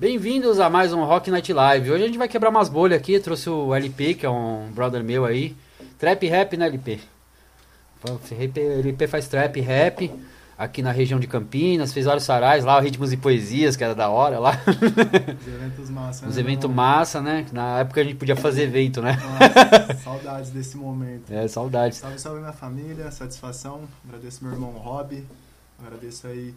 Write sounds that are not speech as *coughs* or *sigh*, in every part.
Bem-vindos a mais um Rock Night Live. Hoje a gente vai quebrar umas bolhas aqui. Trouxe o LP, que é um brother meu aí. Trap rap, né, LP? LP faz trap rap aqui na região de Campinas, fez vários sarais lá, Ritmos e Poesias, que era da hora lá. Os eventos massa, Os né, eventos irmão? massa, né? Na época a gente podia fazer evento, né? Nossa, *laughs* saudades desse momento. É, saudades. Salve, salve minha família, satisfação. Agradeço meu irmão Rob. Agradeço aí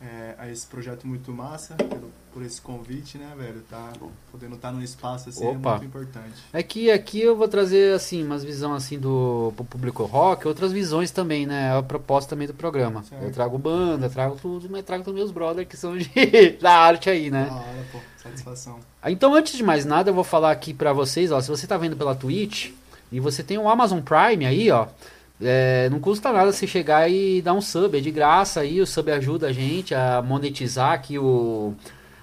é, a esse projeto muito massa, pelo, por esse convite, né, velho? Tá podendo estar num espaço assim Opa. é muito importante. É que aqui eu vou trazer, assim, umas visões assim do pro público rock, outras visões também, né? É a proposta também do programa. Certo. Eu trago banda, trago tudo, mas trago também os brothers que são de, *laughs* da arte aí, né? Da hora, pô. Satisfação. Ah, Então, antes de mais nada, eu vou falar aqui pra vocês, ó, se você tá vendo pela Twitch e você tem um Amazon Prime aí, ó, é, não custa nada você chegar e dar um sub, é de graça aí, o sub ajuda a gente a monetizar aqui o,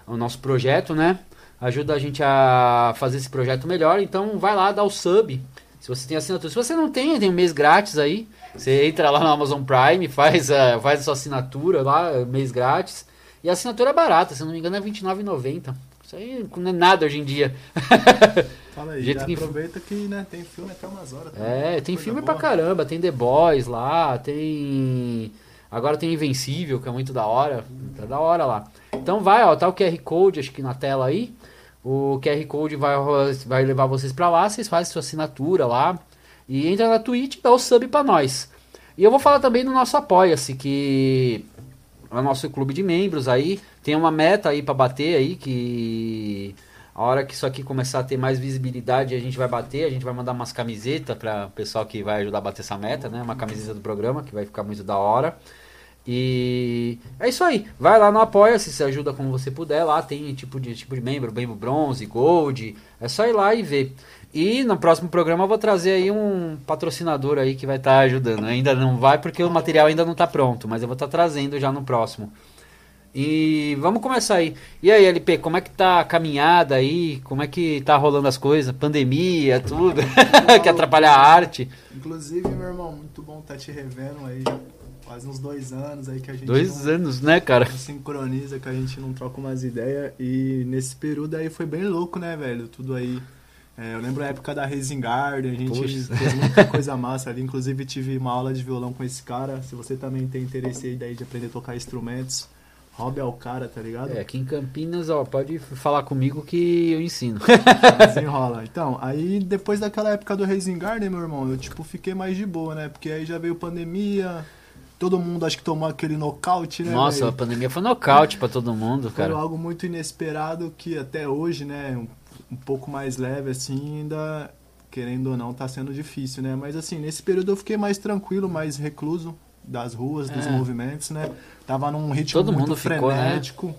o nosso projeto, né? Ajuda a gente a fazer esse projeto melhor, então vai lá, dá o sub. Se você tem assinatura, se você não tem, tem um mês grátis aí. Você entra lá no Amazon Prime, *laughs* faz a, faz a sua assinatura lá, mês grátis. E a assinatura é barata, se não me engano é R$29,90. Isso aí não é nada hoje em dia. *laughs* Fala aí, Jeito que- aproveita que né, tem filme até umas horas. tá? É, tem Coisa filme boa. pra caramba, tem The Boys lá, tem. Agora tem Invencível, que é muito da hora. Tá da hora lá. Então vai, ó, tá o QR Code, acho que na tela aí. O QR Code vai, vai levar vocês pra lá, vocês fazem sua assinatura lá. E entra na Twitch e dá o sub pra nós. E eu vou falar também do nosso Apoia-se, que é o nosso clube de membros aí. Tem uma meta aí pra bater aí, que a hora que isso aqui começar a ter mais visibilidade, a gente vai bater, a gente vai mandar umas camisetas para o pessoal que vai ajudar a bater essa meta, né? Uma camiseta do programa, que vai ficar muito da hora. E é isso aí. Vai lá no Apoia-se, se ajuda como você puder. Lá tem tipo de, tipo de membro, membro bronze, gold. É só ir lá e ver. E no próximo programa eu vou trazer aí um patrocinador aí que vai estar ajudando. Ainda não vai porque o material ainda não está pronto, mas eu vou estar trazendo já no próximo. E vamos começar aí. E aí, LP, como é que tá a caminhada aí? Como é que tá rolando as coisas? Pandemia, tudo. *laughs* que atrapalha a arte. Inclusive, meu irmão, muito bom estar te revendo aí. já Quase uns dois anos aí que a gente Dois não, anos, né, cara? sincroniza, que a gente não troca umas ideias. E nesse período aí foi bem louco, né, velho? Tudo aí. É, eu lembro a época da Raising Garden, a gente Poxa. fez muita coisa massa ali. Inclusive tive uma aula de violão com esse cara. Se você também tem interesse aí daí de aprender a tocar instrumentos, Rob é o cara, tá ligado? É, aqui em Campinas, ó, pode falar comigo que eu ensino. *laughs* Desenrola. Então, aí depois daquela época do Raising Garden, meu irmão, eu tipo fiquei mais de boa, né? Porque aí já veio pandemia, todo mundo acho que tomou aquele nocaute, né? Nossa, a velho? pandemia foi nocaute pra todo mundo, Foi cara. algo muito inesperado que até hoje, né, um, um pouco mais leve assim, ainda querendo ou não, tá sendo difícil, né? Mas assim, nesse período eu fiquei mais tranquilo, mais recluso das ruas, dos É. movimentos, né? Tava num ritmo Todo muito mundo ficou, né? frenético.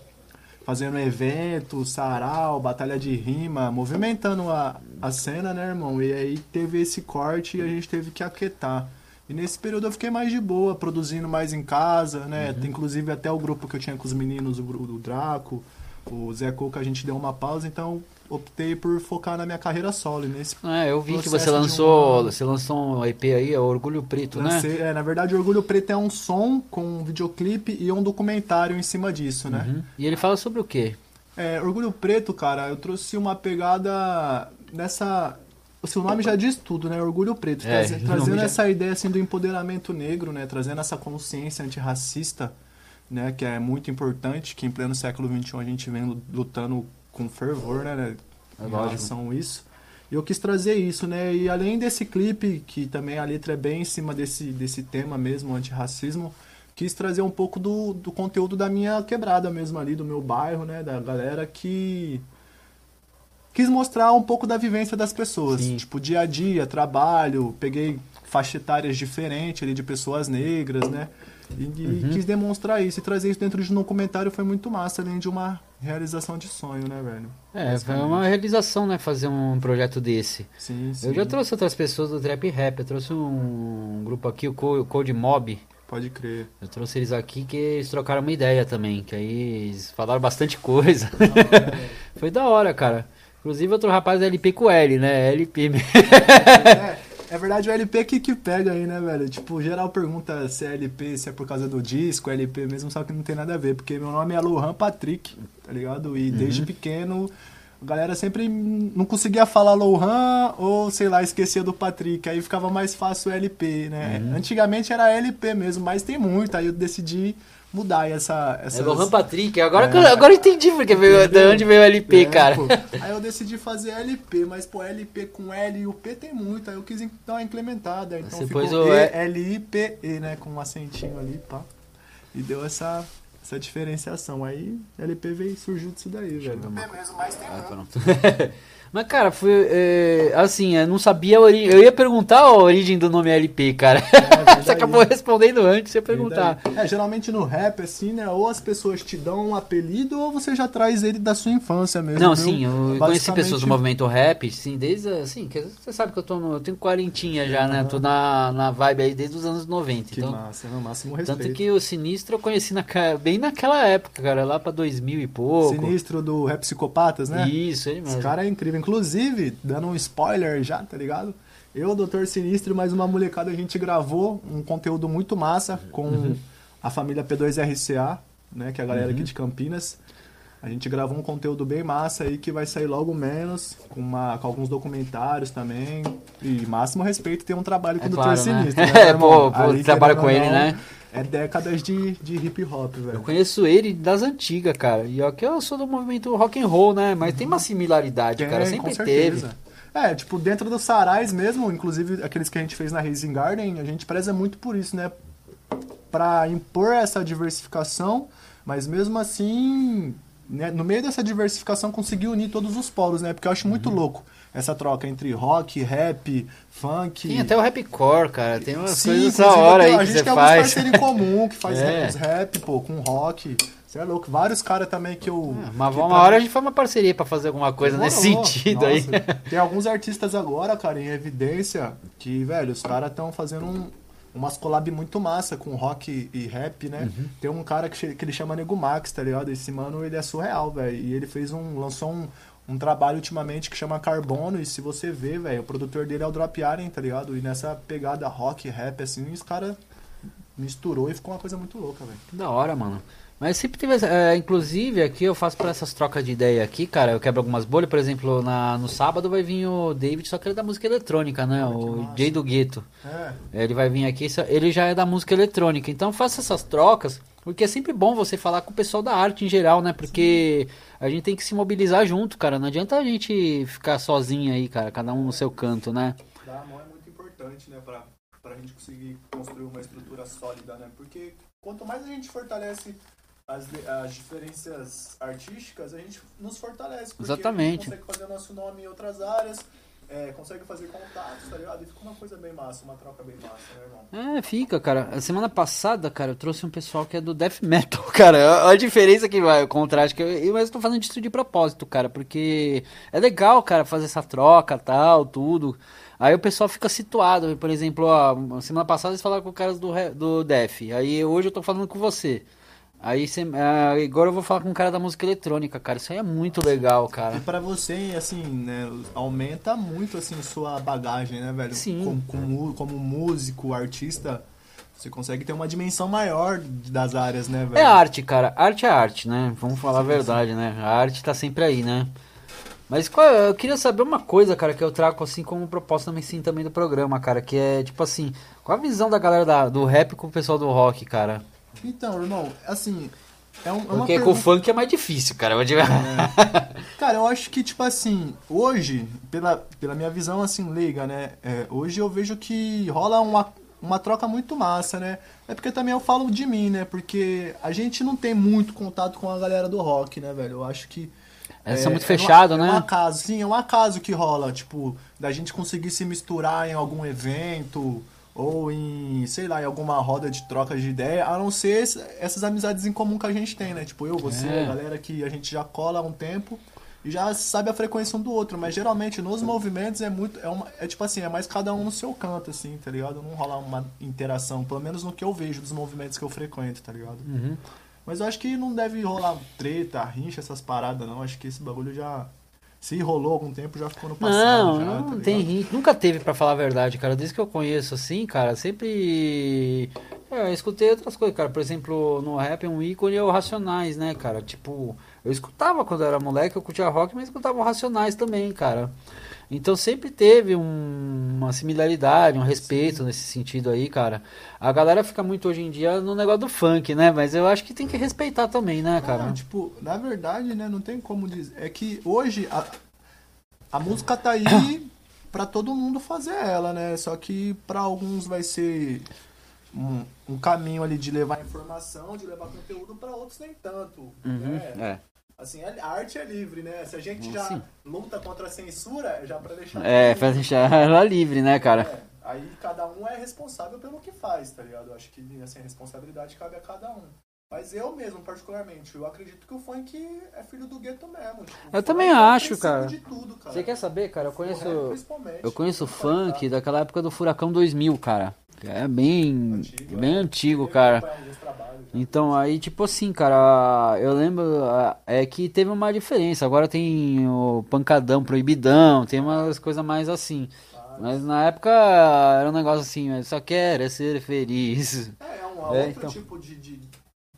Fazendo evento, sarau, batalha de rima, movimentando a, a cena, né, irmão? E aí teve esse corte e a gente teve que aquietar. E nesse período eu fiquei mais de boa, produzindo mais em casa, né? Uhum. Inclusive até o grupo que eu tinha com os meninos, o, o Draco, o Zé Coca, a gente deu uma pausa, então optei por focar na minha carreira solo. Nesse É, eu vi que você lançou, um- você lançou um EP aí, é Orgulho Preto, né? lancei, é, na verdade, Orgulho Preto é um som com um videoclipe e um documentário em cima disso, né? Uhum. E ele fala sobre o quê? É, Orgulho Preto, cara, eu trouxe uma pegada nessa. O seu nome já diz tudo, né? Orgulho Preto. É, nome trazendo já- essa ideia assim, do empoderamento negro, né? Trazendo essa consciência antirracista, né? Que é muito importante, que em pleno século XXI a gente vem lutando com fervor, né? É em relação a isso. E eu quis trazer isso, né? E além desse clipe, que também a letra é bem em cima desse, desse tema mesmo, antirracismo, quis trazer um pouco do, do conteúdo da minha quebrada mesmo ali, do meu bairro, né? Da galera que quis mostrar um pouco da vivência das pessoas. Sim. Tipo, dia a dia, trabalho, peguei faixa etárias diferentes ali de pessoas negras, né? E, e Uhum. quis demonstrar isso e trazer isso dentro de um documentário foi muito massa, além de uma realização de sonho, né, velho? É, foi uma realização, né, fazer um projeto desse. Sim, sim. Eu já trouxe outras pessoas do Trap Rap, eu trouxe um grupo aqui, o Co- o Code Mob, Pode crer. eu trouxe eles aqui que eles trocaram uma ideia também, que aí eles falaram bastante coisa. *laughs* Foi da hora, cara. Inclusive outro rapaz da LP com L, né? LP mesmo. é, É verdade, o LP que, que pega aí, né, velho? Tipo, geral pergunta se é LP, se é por causa do disco, LP mesmo, só que não tem nada a ver, porque meu nome é Lohan Patrick, tá ligado? E desde pequeno a galera sempre não conseguia falar Lohan ou, sei lá, esquecia do Patrick, aí ficava mais fácil o LP, né? Antigamente era LP mesmo, mas tem muito, aí eu decidi mudar essa... É essas- Lohan Patrick. Agora, eu- agora eu entendi porque veio, de onde veio o LP, é, cara. pô. Aí eu decidi fazer LP, mas pô, LP com L e o P tem muito, aí eu quis dar uma implementada. Então Você ficou pôs o E, L, I, P, E, né? Com um acentinho ali, pá. E deu essa, essa diferenciação. Aí LP veio, surgiu disso daí, velho. É mesmo, mas tem Ah, pronto. *laughs* Mas, cara, foi. é, assim, eu não sabia a origem. Eu ia perguntar a origem do nome LP, cara. verdade. Você acabou respondendo antes de eu perguntar. É, geralmente no rap, assim, né? Ou as pessoas te dão um apelido ou você já traz ele da sua infância mesmo. Não, viu? sim, eu conheci Basicamente- pessoas do movimento rap, sim, desde assim, que você sabe que eu tô no, eu tenho quarentinha já, né? Tô na, na vibe aí desde os anos 90. Que então, massa, no máximo respeito. tanto que o Sinistro eu conheci na, bem naquela época, cara, lá pra 2000 e pouco. Sinistro do Rap Psicopatas, né? Isso, ele Esse mesmo. cara é incrível. Inclusive, dando um spoiler já, tá ligado? Eu, Doutor Sinistro mais uma molecada, a gente gravou um conteúdo muito massa com Uhum. a família P2RCA, né? Que é a galera aqui de Campinas. A gente gravou um conteúdo bem massa aí que vai sair logo menos, com, uma, com alguns documentários também. E máximo respeito ter um trabalho com É o Doutor claro, né? Sinistro. Né, *laughs* É, meu irmão? pô, trabalho com ele, não, né? É décadas de, de hip hop, Eu velho. conheço ele das antigas, cara. E ó, que eu sou do movimento rock and roll, né? Mas tem uma similaridade, Tem, cara. Sempre certeza. teve. É, tipo, dentro dos sarais mesmo, inclusive aqueles que a gente fez na Raising Garden, a gente preza muito por isso, né? Pra impor essa diversificação, mas mesmo assim, né, no meio dessa diversificação conseguir unir todos os polos, né? Porque eu acho Uhum. muito louco essa troca entre rock, rap, funk. Tem até o rapcore, cara. Tem umas Sim, coisas da hora aí a gente tem alguns faz. parceiros em comum que faz *laughs* É. rap, pô, com rock. Você é louco. Vários caras também que eu. Ah, Mas que uma pra hora a gente faz uma parceria pra fazer alguma coisa nesse Demorou. sentido aí. Nossa, *laughs* Tem alguns artistas agora, cara, em evidência, que, velho, os caras estão fazendo um, umas collab muito massa com rock e rap, né? Uhum. Tem um cara que, que ele chama Nego Max, tá ligado? Esse mano, ele é surreal, velho. E ele fez um. lançou um. Um trabalho ultimamente que chama Carbono, e se você ver, velho, o produtor dele é o Drop Alien, tá ligado? E nessa pegada rock, rap, assim, os caras misturou e ficou uma coisa muito louca, velho. Da hora, mano. Mas sempre teve. é, inclusive, aqui eu faço para essas trocas de ideia aqui, cara. Eu quebro algumas bolhas. Por exemplo, na, no sábado vai vir o David, só que ele é da música eletrônica, né? O massa. Jay do Gueto. É, Ele vai vir aqui, ele já é da música eletrônica. Então faça essas trocas, porque é sempre bom você falar com o pessoal da arte em geral, né? Porque a gente tem que se mobilizar junto, cara. Não adianta a gente ficar sozinho aí, cara, cada um no seu canto, né? dar a mão é muito importante, né, pra, pra gente conseguir construir uma estrutura sólida, né? Porque quanto mais a gente fortalece as, as diferenças artísticas, a gente nos fortalece. Porque Exatamente. A gente consegue fazer nosso nome em outras áreas, é, consegue fazer contatos, tá ligado? E fica uma coisa bem massa, uma troca bem massa, né, irmão? É, fica, cara. A semana passada, cara, eu trouxe um pessoal que é do death metal, *laughs* cara. Olha a diferença que vai, o contraste. Que eu, mas eu tô fazendo isso de propósito, cara, porque é legal, cara, fazer essa troca, tal, tudo. Aí o pessoal fica situado. Por exemplo, ó, semana passada eles falaram com caras do, do death. Aí hoje eu tô falando com você. Aí cê- ah, agora eu vou falar com um cara da música eletrônica, cara. Isso aí é muito legal, cara. E pra você, assim, né, aumenta muito, assim, sua bagagem, né, velho? Sim. Como, como, como músico, artista, você consegue ter uma dimensão maior das áreas, né, velho? É arte, cara. Arte é arte, né? Vamos falar a verdade, né? A arte tá sempre aí, né? Mas qual- eu queria saber uma coisa, cara, que eu trago assim como proposta também, sim, também do programa, cara, que é tipo assim, qual a visão da galera da- do rap com o pessoal do rock, cara? Então, irmão, assim, é, um, é Porque com o pergunta... funk é mais difícil, cara. Dizer- Cara, eu acho que, tipo assim, hoje, pela, pela minha visão, assim, leiga, né? é, hoje eu vejo que rola uma, uma troca muito massa, né? É porque também eu falo de mim, né? Porque a gente não tem muito contato com a galera do rock, né, velho? Eu acho que. Eles são muito um- fechados, é um né? acaso, sim, é um acaso que rola, tipo, da gente conseguir se misturar em algum evento ou em, sei lá, em alguma roda de troca de ideia, a não ser essas amizades em comum que a gente tem, né? Tipo, eu, você, É. a galera que a gente já cola há um tempo e já sabe a frequência um do outro, mas geralmente nos movimentos é muito, é, uma, é tipo assim, é mais cada um no seu canto, assim, tá ligado? Não rola uma interação, pelo menos no que eu vejo dos movimentos que eu frequento, tá ligado? Uhum. Mas eu acho que não deve rolar treta, rincha, essas paradas, não. Acho que esse bagulho já, Se rolou algum tempo, já ficou no passado. Não, já, não tá tem. Nunca teve, pra falar a verdade, cara. Desde que eu conheço, assim, cara, sempre. É, eu escutei outras coisas, cara. Por exemplo, no rap, um ícone é o Racionais, né, cara? Tipo, eu escutava quando eu era moleque, eu curtia rock, mas escutava o Racionais também, cara. Então sempre teve um- uma similaridade, um respeito nesse sentido aí, cara. A galera fica muito hoje em dia no negócio do funk, né? Mas eu acho que tem que respeitar também, né, cara? Não, tipo, na verdade, né, não tem como dizer. É que hoje a, a música tá aí *coughs* pra todo mundo fazer ela, né? Só que pra alguns vai ser um, um caminho ali de levar informação, de levar conteúdo, pra outros nem tanto. né? É. Assim, a arte é livre, né? Se a gente Sim. já luta contra a censura, é já pra deixar. É, pra deixar ela livre, né, cara? É, aí cada um é responsável pelo que faz, tá ligado? Eu acho que assim, a responsabilidade cabe a cada um. Mas eu mesmo, particularmente, eu acredito que o funk é filho do gueto mesmo. tipo, Eu também é acho, princípio cara. de tudo, cara. Você quer saber, cara? Eu conheço. Eu conheço o Tá funk daquela época do Furacão 2000, cara. É bem. Antigo, bem é. antigo, cara. já. Então, aí, tipo assim, cara, eu lembro ah, é que teve uma diferença. Agora tem o pancadão, proibidão, tem umas coisas mais assim. Mas na época era um negócio assim, eu só quero é ser feliz. É, é um É, outro então. tipo de, de,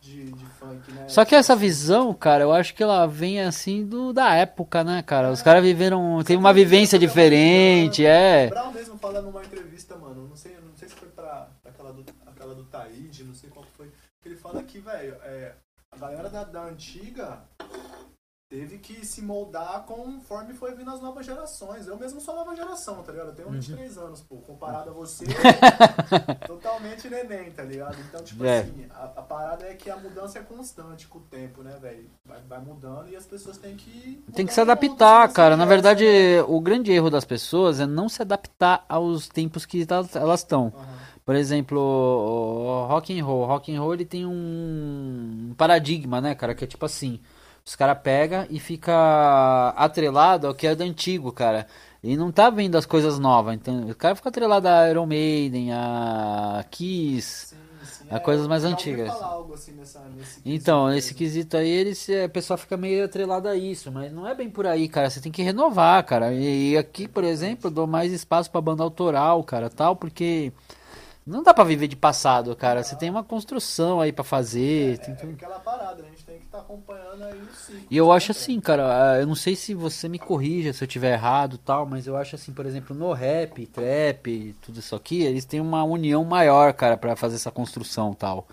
de, de funk, né? Só que essa visão, cara, eu acho que ela vem assim do da época, né, cara? Os caras viveram, tem uma vivência diferente, O é. Brown mesmo fala numa entrevista, mano, não sei, não sei se foi pra aquela do, aquela do Taíde, não sei qual foi, ele fala que, velho, é, a galera da, da antiga teve que se moldar conforme foi vindo as novas gerações. Eu mesmo sou nova geração, tá ligado? Eu tenho 23 anos, pô, comparado a você, *laughs* totalmente neném, tá ligado? Então, tipo É. assim, a, a parada é que a mudança é constante com o tempo, né, velho? Vai, vai mudando e as pessoas têm que... Tem que se mundo, adaptar, se cara. Na você verdade, né? o grande erro das pessoas é não se adaptar aos tempos que tá- elas estão. Aham. Por exemplo, o rock and roll. Rock and roll ele tem um paradigma, né, cara, que é tipo assim, os cara pega e fica atrelado ao que é do antigo, cara. E não tá vendo as coisas novas, então o cara fica atrelado a Iron Maiden, a Kiss. Sim, sim. a coisas mais antigas. assim nessa, nesse Então, nesse mesmo. quesito aí, ele se, a pessoa fica meio atrelada a isso, mas não é bem por aí, cara. Você tem que renovar, cara. E, e aqui, por exemplo, eu dou mais espaço pra banda autoral, cara, tal, porque não dá pra viver de passado, cara. Você tem uma construção aí pra fazer. tem É, tudo. é aquela parada, a gente tem que estar acompanhando aí o ciclo. E eu né, acho assim, cara, ah, eu não sei se você me corrija se eu tiver errado tal, mas eu acho assim, por exemplo, no rap, trap, tudo isso aqui, eles têm uma união maior, cara, pra fazer essa construção tal.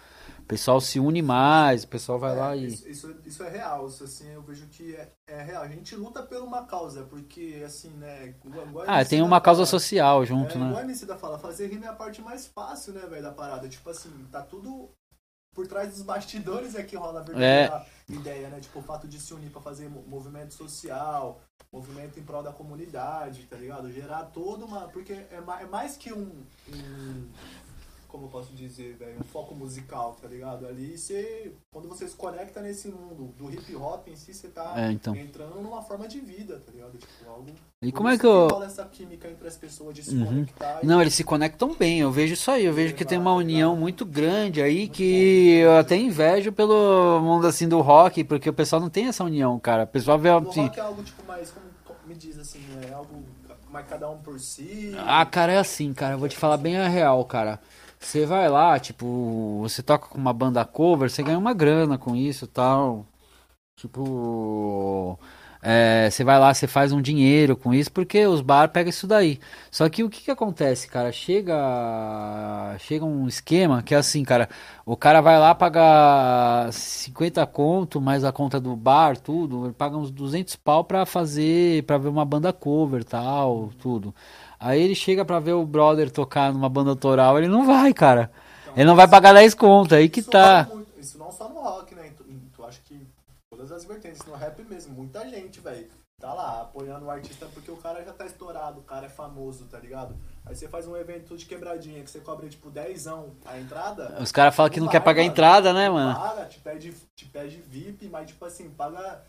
O pessoal se une mais, o pessoal vai É, lá e. Isso, isso, é real, isso assim, eu vejo que é, é real. A gente luta por uma causa, porque assim, né? igual- igual Ah, tem uma causa fala, social junto, é, Igual né? a MC da fala, fazer rima é a parte mais fácil, né, velho, da parada. Tipo assim, tá tudo por trás dos bastidores é que rola a verdadeira ideia, né? Tipo, o fato de se unir pra fazer mo- movimento social, movimento em prol da comunidade, tá ligado? Gerar toda uma. Porque é, é mais que um. um- como eu posso dizer, velho? Um foco musical, tá ligado? Ali você. Quando você se conecta nesse mundo do hip hop em si, você tá É, então. entrando numa forma de vida, tá ligado? Tipo, algo. E como é que eu. rola essa química entre as pessoas de se Uhum. conectar e Não, eles se conectam bem, eu vejo isso aí, eu vejo que tem uma união exato. muito grande aí que eu até invejo pelo mundo assim do rock, porque o pessoal não tem essa união, cara. O pessoal vê O assim. rock é algo tipo mais, como, me diz assim, é algo mais cada um por si. Ah, cara, é assim, cara, eu vou te falar bem a real, cara. Você vai lá, tipo, você toca com uma banda cover, você ganha uma grana com isso tal. Tipo, é, você vai lá, você faz um dinheiro com isso, porque os bar pegam isso daí. Só que o que que acontece, cara? Chega, chega um esquema que é assim, cara, o cara vai lá pagar 50 conto, mais a conta do bar, tudo, ele paga uns 200 pau pra fazer, pra ver uma banda cover, tal, tudo. Aí ele chega pra ver o brother tocar numa banda autoral, ele não vai, cara. Ele não vai pagar 10 conto, aí que tá. muito- isso não só no rock, né? Tu, tu acha que todas as vertentes, no rap mesmo, muita gente, velho, tá lá apoiando o artista porque o cara já tá estourado, o cara é famoso, tá ligado? Aí você faz um evento de quebradinha que você cobra tipo 10 a entrada. Os caras falam que não quer pagar mano. entrada, né, mano? Paga, te pede, te pede VIP, mas tipo assim, paga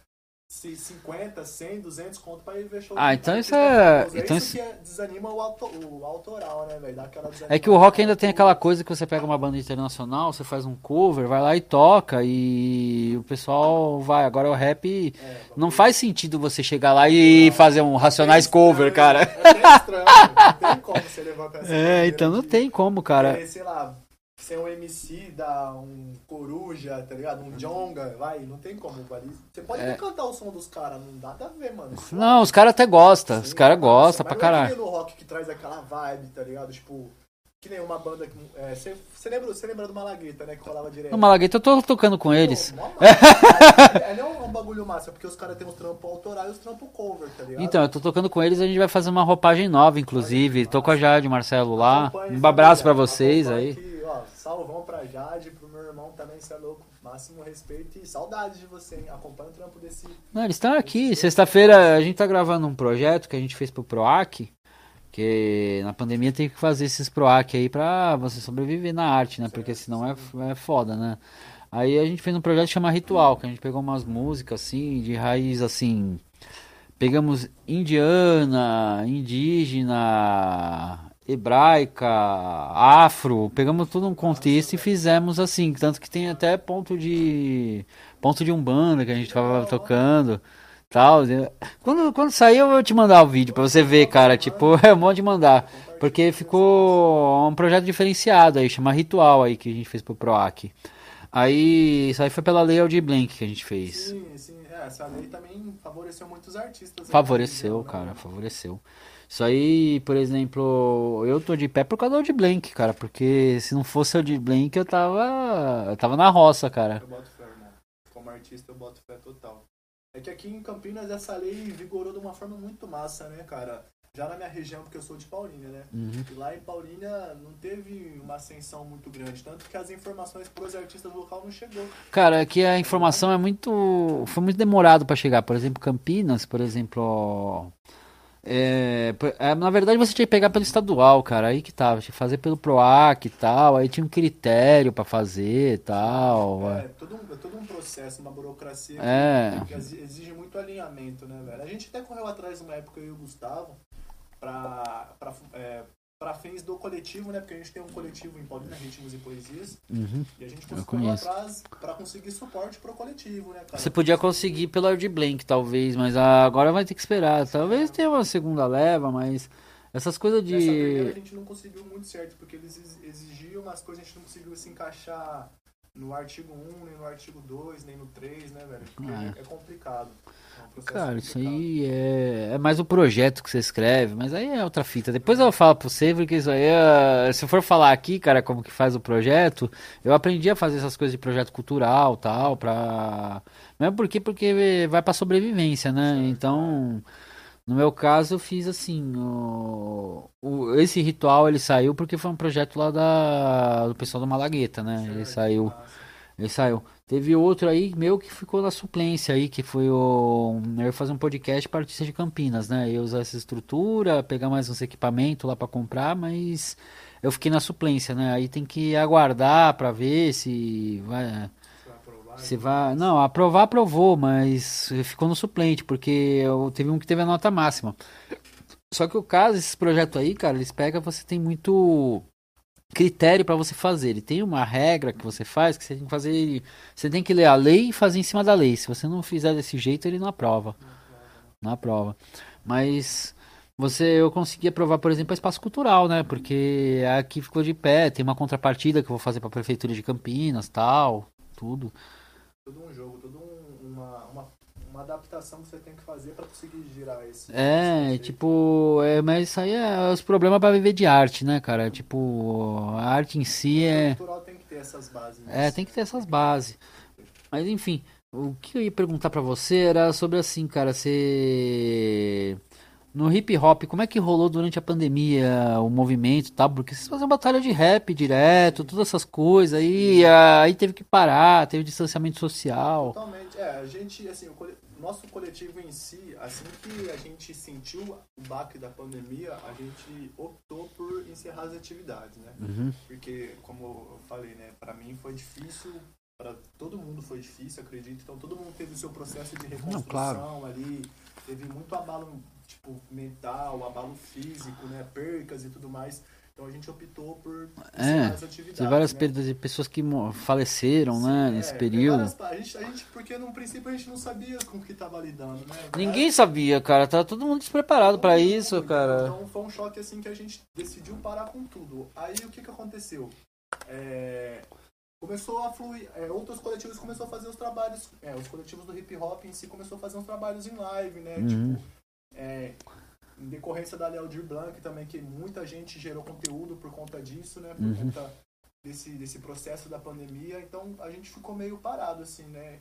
se 50, 100, 200 conto pra ir ver show. Ah, então isso é- então isso que é- desanima o, auto, o autoral, né, velho? É que o rock ainda tem aquela coisa que você pega uma banda internacional, você faz um cover, vai lá e toca e o pessoal vai. Agora o rap É, não faz sentido você chegar lá e fazer um Racionais cover, cara. É estranho, não tem como você levar pra *laughs* essa É, então não tem como, cara. É, sei lá, ser um MC da um Coruja, tá ligado? Um Jonga, vai, não tem como, ali. Você pode É. cantar o som dos caras, não dá nada a ver, mano. Isso Não, os caras até gostam, os caras gostam mas pra não é caralho. nem no rock que traz aquela vibe, tá ligado? Tipo, que nem uma banda que. é, Você você lembra, você lembra do Malagueta, né? Que rolava direto. No Malagueta eu tô tocando com eles. Mó massa. é, não é um bagulho massa, porque os caras têm os trampos autorais e os trampos cover, tá ligado? Então, eu tô tocando com eles, a gente vai fazer uma roupagem nova, inclusive. Tô com a Jade Marcelo lá. Um abraço pra família. vocês aí. Que, salvão pra Jade, pro meu irmão também, cê é louco. Máximo respeito e saudade de você, hein? Acompanha o trampo desse. Não, eles estão aqui. Sexta-feira a gente tá gravando um projeto que a gente fez pro PROAC. Que na pandemia tem que fazer esses PROAC aí pra você sobreviver na arte, né? Porque senão é, é foda, né? Aí a gente fez um projeto que chama Ritual, que a gente pegou umas músicas assim, de raiz assim. Pegamos indiana, indígena, hebraica, afro, pegamos todo um contexto e fizemos assim, tanto que tem até ponto de ponto de umbanda que a gente tava tocando, tal. Quando quando sair eu vou te mandar o vídeo pra você ver, cara, tipo, *laughs* é um monte de mandar, porque ficou um projeto diferenciado aí, chama Ritual aí que a gente fez pro Proac. Aí, isso aí foi pela Lei Aldir Blanc que a gente fez. Sim, sim. É, essa lei também favoreceu muitos artistas. Favoreceu, Né? cara, favoreceu. Isso aí, por exemplo, eu tô de pé por causa do Aldir Blanc, cara, porque se não fosse o Aldir Blanc eu tava, eu tava na roça, cara. Eu boto fé, irmão. Como artista, eu boto fé total. É que aqui em Campinas essa lei vigorou de uma forma muito massa, né, cara? Já na minha região, porque eu sou de Paulínia, né? Uhum. E lá em Paulínia não teve uma ascensão muito grande, tanto que as informações pros artistas do local não chegou. Cara, aqui a informação é muito. Foi muito demorado pra chegar. Por exemplo, Campinas, por exemplo. é, por- é, na verdade, você tinha que pegar pelo estadual, cara. Aí que tava. Tinha que fazer pelo PROAC e tal. Aí tinha um critério pra fazer e tal. É, todo um, é todo um processo, uma burocracia É. que, que exi- exige muito alinhamento, né, velho? A gente até correu atrás uma época, eu e o Gustavo, pra, pra, pra fins do coletivo, né? Porque a gente tem um coletivo em Paulina, Ritmos e Poesias, Uhum. e a gente conheço. atrás pra conseguir suporte pro coletivo, né, cara? Você podia conseguir pelo Aldir Blanc, talvez, mas agora vai ter que esperar. Talvez tenha uma segunda leva, mas essas coisas Nessa primeira a de. gente não conseguiu muito certo, porque eles ex- exigiam umas coisas, a gente não conseguiu se encaixar no artigo 1, nem no artigo 2, nem no 3, né, velho? Porque Ah, é. complicado. É um Cara, isso aí é, é mais o projeto que você escreve, mas aí é outra fita. Depois eu falo pra você, porque isso aí é, Se eu for falar aqui, cara, como que faz o projeto, eu aprendi a fazer essas coisas de projeto cultural tal, pra. Mesmo porque, porque vai pra sobrevivência, né? Então. No meu caso, eu fiz assim, o, o- esse ritual ele saiu porque foi um projeto lá da, do pessoal do Malagueta, né? Ele saiu, ele saiu. Teve outro aí meu que ficou na suplência aí, que foi o. Eu ia fazer um podcast para artistas de Campinas, né? Eu usar essa estrutura, pegar mais uns equipamentos lá para comprar, mas eu fiquei na suplência, né? Aí tem que aguardar para ver se vai. Você vai. Não, aprovar, aprovou, mas ficou no suplente, porque eu, teve um que teve a nota máxima. Só que o caso, esses projetos aí, cara, eles pegam, você tem muito critério pra você fazer. Ele tem uma regra que você faz que você tem que fazer. Você tem que ler a lei e fazer em cima da lei. Se você não fizer desse jeito, ele não aprova. Não aprova. Mas você eu consegui aprovar, por exemplo, a espaço cultural, né? Porque aqui ficou de pé, tem uma contrapartida que eu vou fazer pra prefeitura de Campinas, tal, tudo. Todo um jogo, toda um, uma, uma, uma adaptação que você tem que fazer pra conseguir girar esse. É, esse tipo, é, mas isso aí é os problemas pra viver de arte, né, cara? Tipo, a arte em si é. cultural tem que ter essas bases. né? É, tem que ter essas bases. Mas enfim, o que eu ia perguntar pra você era sobre assim, cara, você. No hip hop, como é que rolou durante a pandemia o movimento e tal? Porque vocês faziam batalha de rap direto, todas essas coisas, aí, aí teve que parar, teve distanciamento social. Totalmente. É, a gente, assim, o cole- nosso coletivo em si, assim que a gente sentiu o baque da pandemia, a gente optou por encerrar as atividades, né? Uhum. Porque, como eu falei, né, pra mim foi difícil para todo mundo foi difícil, acredito. Então todo mundo teve o seu processo de reconstrução Não, claro. ali, teve muito abalo tipo mental, abalo físico, né, percas e tudo mais. Então a gente optou por É. Tem várias né? perdas de pessoas que faleceram, né, Sim, nesse é, período. várias- A gente, a gente, porque no princípio a gente não sabia com o que tava lidando, né? Ninguém sabia, cara. Tá todo mundo despreparado pra Muito, isso, muito. cara. Então foi um choque assim que a gente decidiu parar com tudo. Aí o que que aconteceu? É, começou a fluir, é, outros coletivos começaram a fazer os trabalhos, é, os coletivos do hip hop em si começou a fazer uns trabalhos em live, né? Uhum. Tipo, é, em decorrência da Lealdir Blanc também, que muita gente gerou conteúdo por conta disso, né? Por Uhum. conta desse, desse processo da pandemia. Então a gente ficou meio parado, assim, né?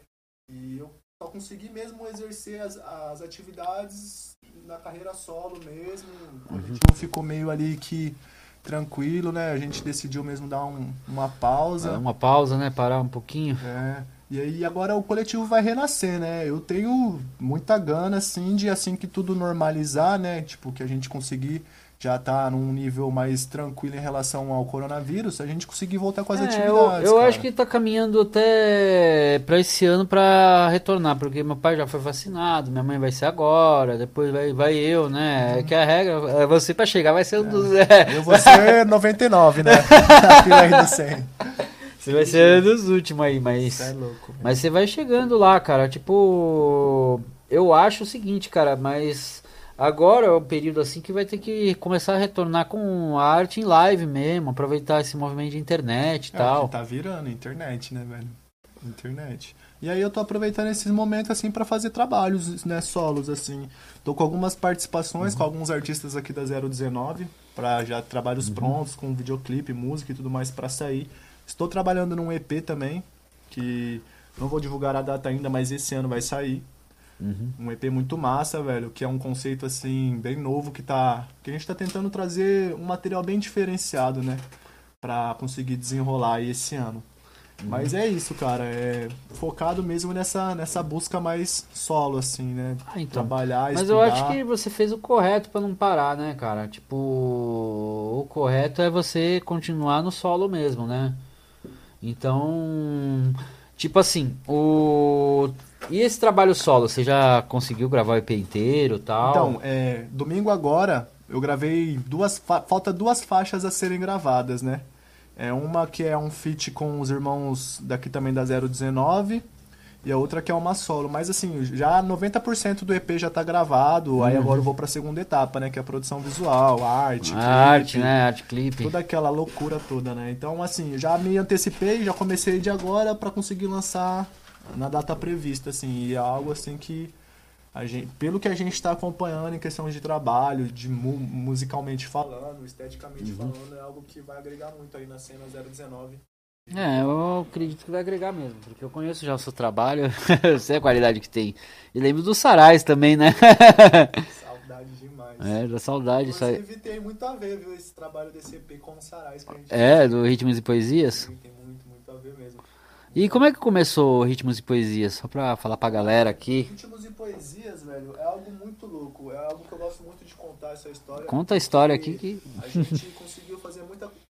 E eu só consegui mesmo exercer as, as atividades na carreira solo mesmo. O coletivo ficou meio ali que tranquilo, né? A gente decidiu mesmo dar um- uma pausa. Uma pausa, né? Parar um pouquinho. É, e aí agora o coletivo vai renascer, né? Eu tenho muita gana, assim, de assim que tudo normalizar, né? Tipo, que a gente conseguir já tá num nível mais tranquilo em relação ao coronavírus, a gente conseguir voltar com as É, atividades. eu, eu acho que tá caminhando até pra esse ano pra retornar, porque meu pai já foi vacinado, minha mãe vai ser agora, depois vai, vai eu, né? É que a regra é você pra chegar vai ser um dos. É, *laughs* Eu vou ser 99, né? *laughs* A fila aí do 100. Você vai ser um dos últimos aí, mas. Isso é louco. Mas você vai chegando lá, cara. Tipo, eu acho o seguinte, cara, mas agora é o período assim que vai ter que começar a retornar com a arte em live mesmo, aproveitar esse movimento de internet e É, tal. que tá virando internet, né, velho? Internet. E aí eu tô aproveitando esses momentos assim pra fazer trabalhos, né, solos assim. Tô com algumas participações com alguns artistas aqui da 019 para já trabalhos prontos com videoclipe, música e tudo mais pra sair. Estou trabalhando num EP também, que não vou divulgar a data ainda, mas esse ano vai sair. Uhum. Um EP muito massa, velho, que é um conceito assim bem novo que tá que a gente tá tentando trazer um material bem diferenciado, né, Pra conseguir desenrolar aí esse ano. Mas é isso, cara, é focado mesmo nessa nessa busca mais solo assim, né? Ah, então. Trabalhar, Mas estudar. eu acho que você fez o correto pra não parar, né, cara? Tipo, o correto é você continuar no solo mesmo, né? Então, tipo assim, o e esse trabalho solo, você já conseguiu gravar o EP inteiro, tal? Então, é, domingo agora eu gravei duas fa- falta duas faixas a serem gravadas, né? É uma que é um feat com os irmãos daqui também da 019 e a outra que é uma solo, mas assim, já 90% do EP já tá gravado, aí agora eu vou pra segunda etapa, né, que é a produção visual, a arte, Uhum. a arte, clipe, né? Arte clipe. toda aquela loucura toda, né? Então, assim, já me antecipei, já comecei de agora pra conseguir lançar na data prevista, assim, e é algo assim que a gente, pelo que a gente está acompanhando em questão de trabalho, de mu- musicalmente falando, esteticamente Uhum. falando, é algo que vai agregar muito aí na cena 019. É, eu acredito que vai agregar mesmo, porque eu conheço já o seu trabalho, *laughs* eu sei a qualidade que tem. E lembro dos Sarais também, né? *laughs* Saudade demais. É, da saudade. Inclusive tem muito a ver, viu, esse trabalho desse EP com o Sarais que a gente É, do Ritmos e Poesias. tem, tem muito, muito a ver mesmo. E como é que começou o Ritmos e Poesias? Só pra falar pra galera aqui. Ritmos e poesias, velho, é algo muito louco. É algo que eu gosto muito de contar essa história. Conta a história aqui que. A gente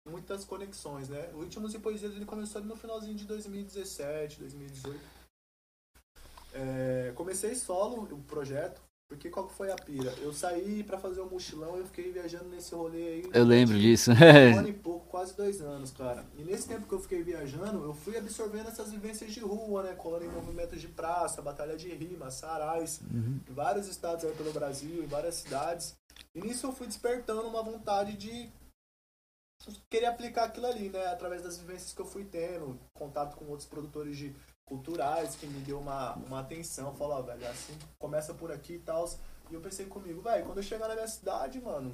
muitas conexões, né? O Ritmos e Poesias ele começou ali no finalzinho de 2017, 2018. É, comecei solo o projeto, porque qual que foi a pira? Eu saí pra fazer um mochilão e eu fiquei viajando nesse rolê aí. Eu lembro disso. Um ano *laughs* e pouco, quase dois anos, cara. E nesse tempo que eu fiquei viajando, eu fui absorvendo essas vivências de rua, né? Colando em movimentos de praça, batalha de rima, sarais, Uhum. em vários estados aí pelo Brasil, em várias cidades. E nisso eu fui despertando uma vontade de querer aplicar aquilo ali, né? Através das vivências que eu fui tendo, contato com outros produtores de culturais que me deu uma, uma atenção. Falou, ó, velho, assim, começa por aqui e tal. E eu pensei comigo, velho, quando eu chegar na minha cidade, mano,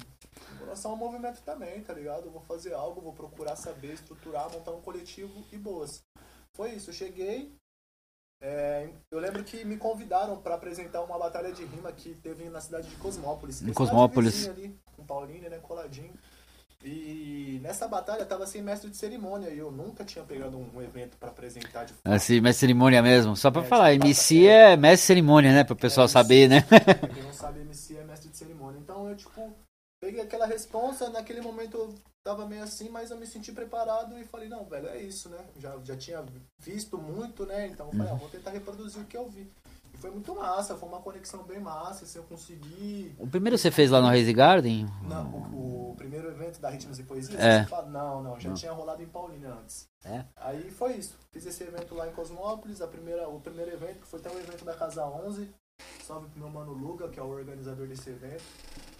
vou lançar um movimento também, tá ligado? Eu vou fazer algo, vou procurar saber, estruturar, montar um coletivo e boas. Foi isso, eu cheguei. é, eu lembro que me convidaram pra apresentar uma batalha de rima que teve na cidade de Cosmópolis. é Em Cosmópolis. Ali, com Paulinho, né? Coladinho. E nessa batalha tava sem mestre de cerimônia e eu nunca tinha pegado um, evento pra apresentar de Assim, mestre cerimônia mesmo. Só pra É, falar, tipo, MC é mestre cerimônia, né? Pro pessoal É, saber, né? *laughs* Pra quem não sabe, MC é mestre de cerimônia. Então eu, tipo, peguei aquela responsa, naquele momento eu tava meio assim, mas eu me senti preparado e falei, não, velho, é isso, né? Já, já tinha visto muito, né? Então eu falei, ah, vou tentar reproduzir o que eu vi. Foi muito massa, foi uma conexão bem massa, assim, eu consegui... O primeiro você fez lá no Raise Garden? Não, o, o primeiro evento da Ritmos e Poesias, É. fala, não, não, já tinha rolado em Paulínia antes. É? Aí foi isso. Fiz esse evento lá em Cosmópolis, a primeira, o primeiro evento, que foi até o evento da Casa 11. Salve pro meu mano Luga, que é o organizador desse evento.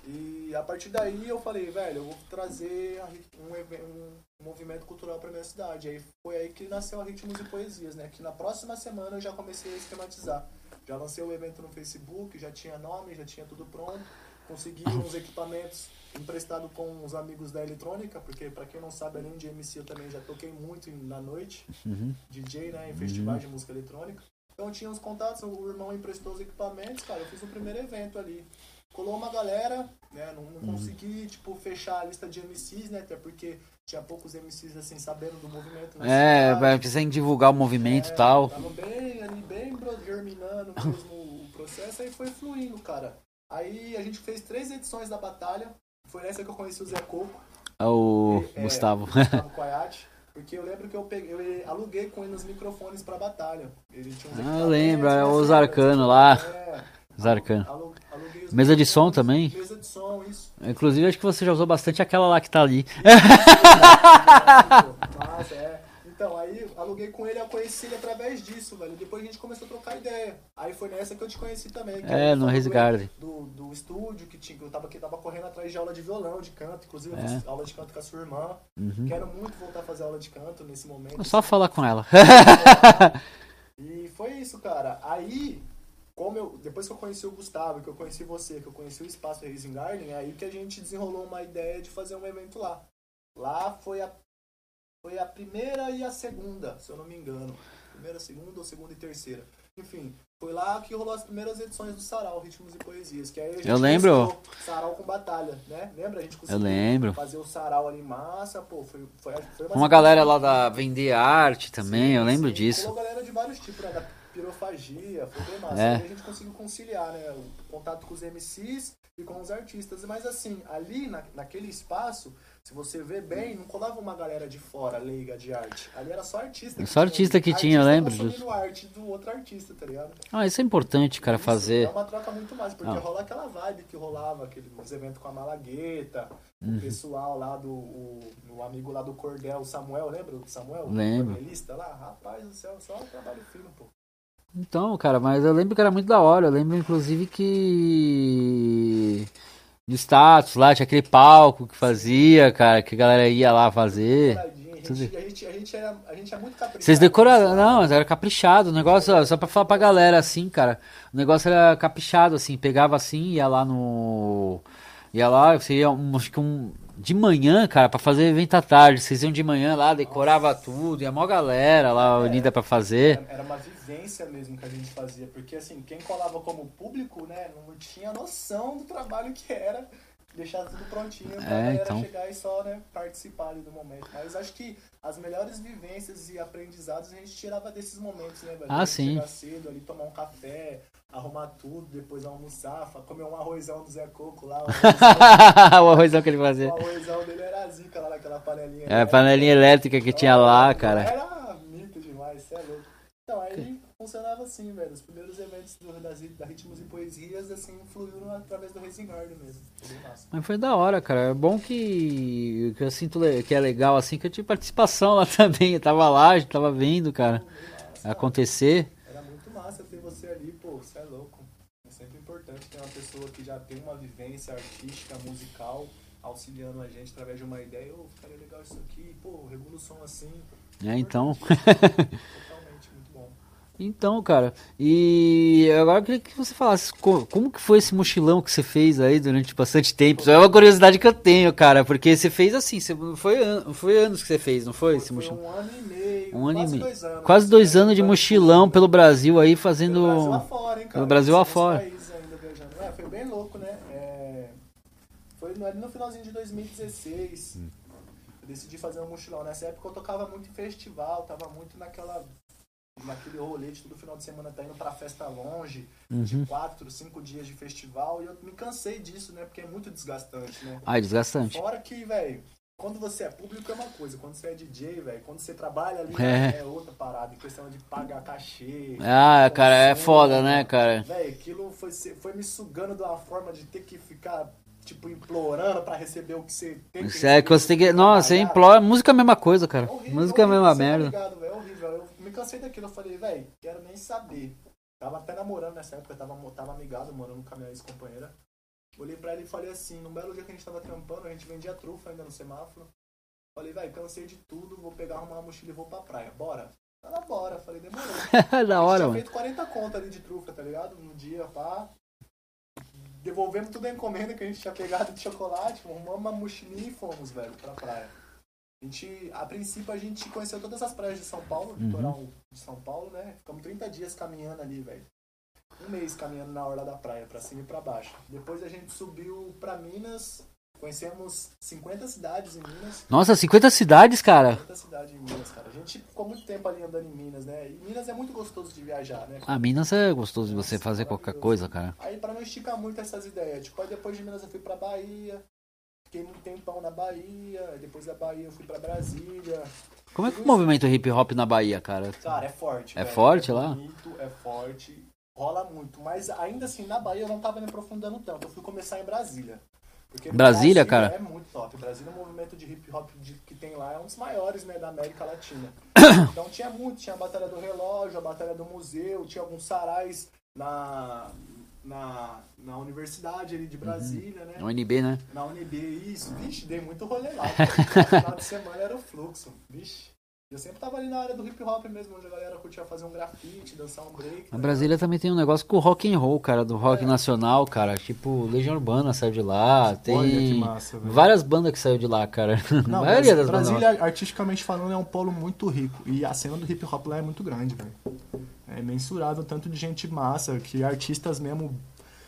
E a partir daí eu falei, velho, eu vou trazer um, even- um movimento cultural pra minha cidade. Aí foi aí que nasceu a Ritmos e Poesias, né? Que na próxima semana eu já comecei a esquematizar. Já lancei o evento no Facebook, já tinha nome, já tinha tudo pronto. Consegui uns equipamentos emprestado com os amigos da eletrônica, porque pra quem não sabe, além de MC, eu também já toquei muito na noite, Uhum. DJ, né, em festivais de música eletrônica. Então tinha os contatos, o irmão emprestou os equipamentos, cara, eu fiz o primeiro evento ali. Colou uma galera, né, não, não Uhum. consegui, tipo, fechar a lista de MCs, né, até porque tinha poucos MCs, assim, sabendo do movimento. na É, vai precisar divulgar o movimento e É, tal. Tava bem ali, bem germinando *laughs* mesmo o processo, aí foi fluindo, cara. Aí a gente fez três edições da batalha. Foi nessa que eu conheci o Zé Coco, É o É, Gustavo. Gustavo *laughs* Coiate. Porque eu lembro que eu, peguei, eu aluguei com ele os microfones pra batalha. Ele tinha uns Ah, eu lembro, é né, os assim, arcano lá. É, Os Mesa de som também? Mesa de som, isso. Inclusive, acho que você já usou bastante aquela lá que tá ali. *laughs* Mas, é. Então, aí aluguei com ele, eu conheci ele através disso, velho. Depois a gente começou a trocar ideia. Aí foi nessa que eu te conheci também. É, no Raise do- Garden. Do, do estúdio que tinha, que eu tava, que tava correndo atrás de aula de violão, de canto. Inclusive, É. aula de canto com a sua irmã. Uhum. Quero muito voltar a fazer aula de canto nesse momento. Só falar com ela. *laughs* E foi isso, cara. Aí, como eu, depois que eu conheci o Gustavo, que eu conheci você, que eu conheci o espaço Raising Garden, é aí que a gente desenrolou uma ideia de fazer um evento lá. Lá foi a foi a primeira e a segunda, se eu não me engano. Primeira, segunda ou segunda e terceira. Enfim, foi lá que rolou as primeiras edições do Sarau, Ritmos e Poesias. Que aí a gente Eu lembro. Sarau com batalha, né? Lembra? A gente Eu conseguiu lembro. fazer o sarau ali massa, pô, foi, foi, foi Uma galera lá da Vender Arte também, eu Sim, lembro sim. disso. Colou galera de vários tipos, né? Pirofagia, foi bem massa. É. Aí a gente conseguiu conciliar, né? O contato com os MCs e com os artistas. Mas assim, ali na, naquele espaço, se você vê bem, não colava uma galera de fora, leiga de arte. Ali era só artista. que Só tinha artista que tinha, eu lembro disso. arte do outro artista, tá ligado? Ah, isso é importante, cara, Isso, fazer. É uma troca muito mais, porque Ah. rola aquela vibe que rolava, aqueles eventos com a Malagueta, Uhum. o pessoal lá do. O, o amigo lá do Cordel, o Samuel, lembra do Samuel? Lembro. O lá? Rapaz do céu, só trabalho fino, pô. Então, cara, mas eu lembro que era muito da hora. Eu lembro, inclusive, que. Do status lá, tinha aquele palco que fazia, cara, que a galera ia lá fazer. A gente, a, gente, a, gente era, a gente é muito caprichado. Vocês decoraram. Não, mas era caprichado. O negócio, ó, só pra falar pra galera assim, cara. O negócio era caprichado, assim. Pegava assim, ia lá no. Ia lá, você ia, um, acho que um. De manhã, cara, pra fazer evento à tarde. Vocês iam de manhã lá, decorava tudo. Ia mó galera lá unida pra fazer. Era, era uma vivência mesmo que a gente fazia, porque assim, quem colava como público, né, não tinha noção do trabalho que era deixar tudo prontinho pra É, galera então. chegar e só, né, participar ali do momento. Mas acho que as melhores vivências e aprendizados a gente tirava desses momentos, né, velho? Ah, sim. Chegar cedo ali, tomar um café, arrumar tudo, depois almoçar, comer um arrozão do Zé Coco lá. O arrozão, *laughs* o arrozão que ele o fazia. arrozão dele era zica lá naquela panelinha. É, a né? panelinha elétrica que tinha lá, cara. Era mito demais, é louco. Então, aí funcionava assim, velho. Os primeiros eventos do, das, da Ritmos e Poesias, assim, fluíram através do Racing Garden mesmo. Foi bem massa. Mas foi da hora, cara. É bom que, que eu sinto que é legal, assim, que eu tive participação lá *laughs* também. Eu tava lá, gente tava vendo, cara, massa. acontecer. Era muito massa ter você ali, pô, você é louco. É sempre importante ter uma pessoa que já tem uma vivência artística, musical, auxiliando a gente através de uma ideia. Ô, ficaria legal isso aqui, pô, regula o som assim. É, então. *laughs* Então, cara, e agora eu queria que você falasse co- como que foi esse mochilão que você fez aí durante bastante tempo. É uma curiosidade que eu tenho, cara, porque você fez assim, você, foi, foi anos que você fez, não foi esse Foi mochilão? um ano e meio, Um ano e quase meio. dois anos. Quase dois anos de mochilão pelo Brasil aí fazendo. Pelo Brasil afora, hein, cara? Pelo Brasil afora. ainda. É, foi bem louco, né? É, Foi no- no finalzinho de 2016. Hum. Eu decidi fazer um mochilão. Nessa época eu tocava muito em festival, tava muito naquela. Naquele rolê de todo final de semana tá indo pra festa longe, Uhum. de quatro, cinco dias de festival, e eu me cansei disso, né? Porque é muito desgastante, né? Ai, desgastante. Fora que, velho, quando você é público é uma coisa, quando você é DJ, velho, quando você trabalha ali É. é. outra parada, em questão de pagar cachê. Ah, cara, é foda, né, cara? Velho, aquilo foi, foi me sugando de uma forma de ter que ficar, tipo, implorando pra receber o que você tem Isso é que você tem que. receber, Nossa, você implora. Música é a mesma coisa, cara. Horrível, Música é a mesma tá merda. ligado, velho, horrível. Eu me cansei daquilo, eu falei, velho, quero nem saber. Tava até namorando nessa época, tava, tava amigado, morando com a minha ex-companheira. Olhei pra ele e falei assim, num belo dia que a gente tava trampando, a gente vendia trufa ainda no semáforo. Falei, velho, cansei de tudo, vou pegar, arrumar uma mochila e vou pra praia. Bora? Ela, bora. Falei, demorou. *laughs* da A hora, mano. feito 40 contas ali de trufa, tá ligado? No dia, pá. Devolvemos tudo a encomenda que a gente tinha pegado de chocolate, arrumamos uma mochilinha e fomos, velho, pra praia. A gente, a princípio, a gente conheceu todas as praias de São Paulo, litoral de São Paulo, né? Ficamos 30 dias caminhando ali, velho. Um mês caminhando na orla da praia, pra cima e pra baixo. Depois a gente subiu pra Minas, conhecemos 50 cidades em Minas. Nossa, 50 cidades, cara. 50 cidades em Minas, cara. A gente ficou muito tempo ali andando em Minas, né? E Minas é muito gostoso de viajar, né? A Minas é gostoso de você fazer qualquer coisa, cara. Aí pra não esticar muito essas ideias, tipo, aí depois de Minas eu fui pra Bahia, fiquei um tempão na Bahia, depois da Bahia eu fui pra Brasília. Como é que é o movimento hip hop na Bahia, cara? Cara, é forte. É velho. forte é lá? Bonito, é forte, rola muito. Mas ainda assim, na Bahia eu não tava me aprofundando tanto. Eu fui começar em Brasília. Porque Brasília, cara? É muito top. Brasília, o movimento de hip hop de- que tem lá é um dos maiores, né, da América Latina. *coughs* Então tinha muito, tinha a Batalha do Relógio, a Batalha do Museu, tinha alguns sarais na, na, na universidade ali de Brasília, né? No NB, né? Na UNB, isso. Vixe, dei muito rolê lá. *laughs* Final de semana era o fluxo. Vixe. Eu sempre tava ali na área do hip hop mesmo, onde a galera curtia fazer um grafite, dançar um break. A tá Brasília também tem um negócio com o rock and roll, cara, do rock É. nacional, cara. Tipo, Legião Urbana saiu de lá, tem Olha que massa, velho. várias bandas que saiu de lá, cara. Não, *laughs* a maioria das Brasília, bandas. Brasília, artisticamente falando, é um polo muito rico. E a cena do hip hop lá é muito grande, velho. É mensurável tanto de gente massa, que artistas mesmo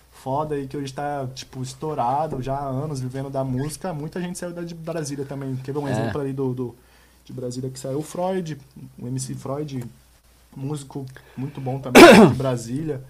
foda aí que hoje tá, tipo, estourado já há anos vivendo da música. Muita gente saiu da de Brasília também. Quer ver um É. exemplo ali do, do- de Brasília que saiu? Freud, o MC Freud, músico muito bom também *coughs* de Brasília.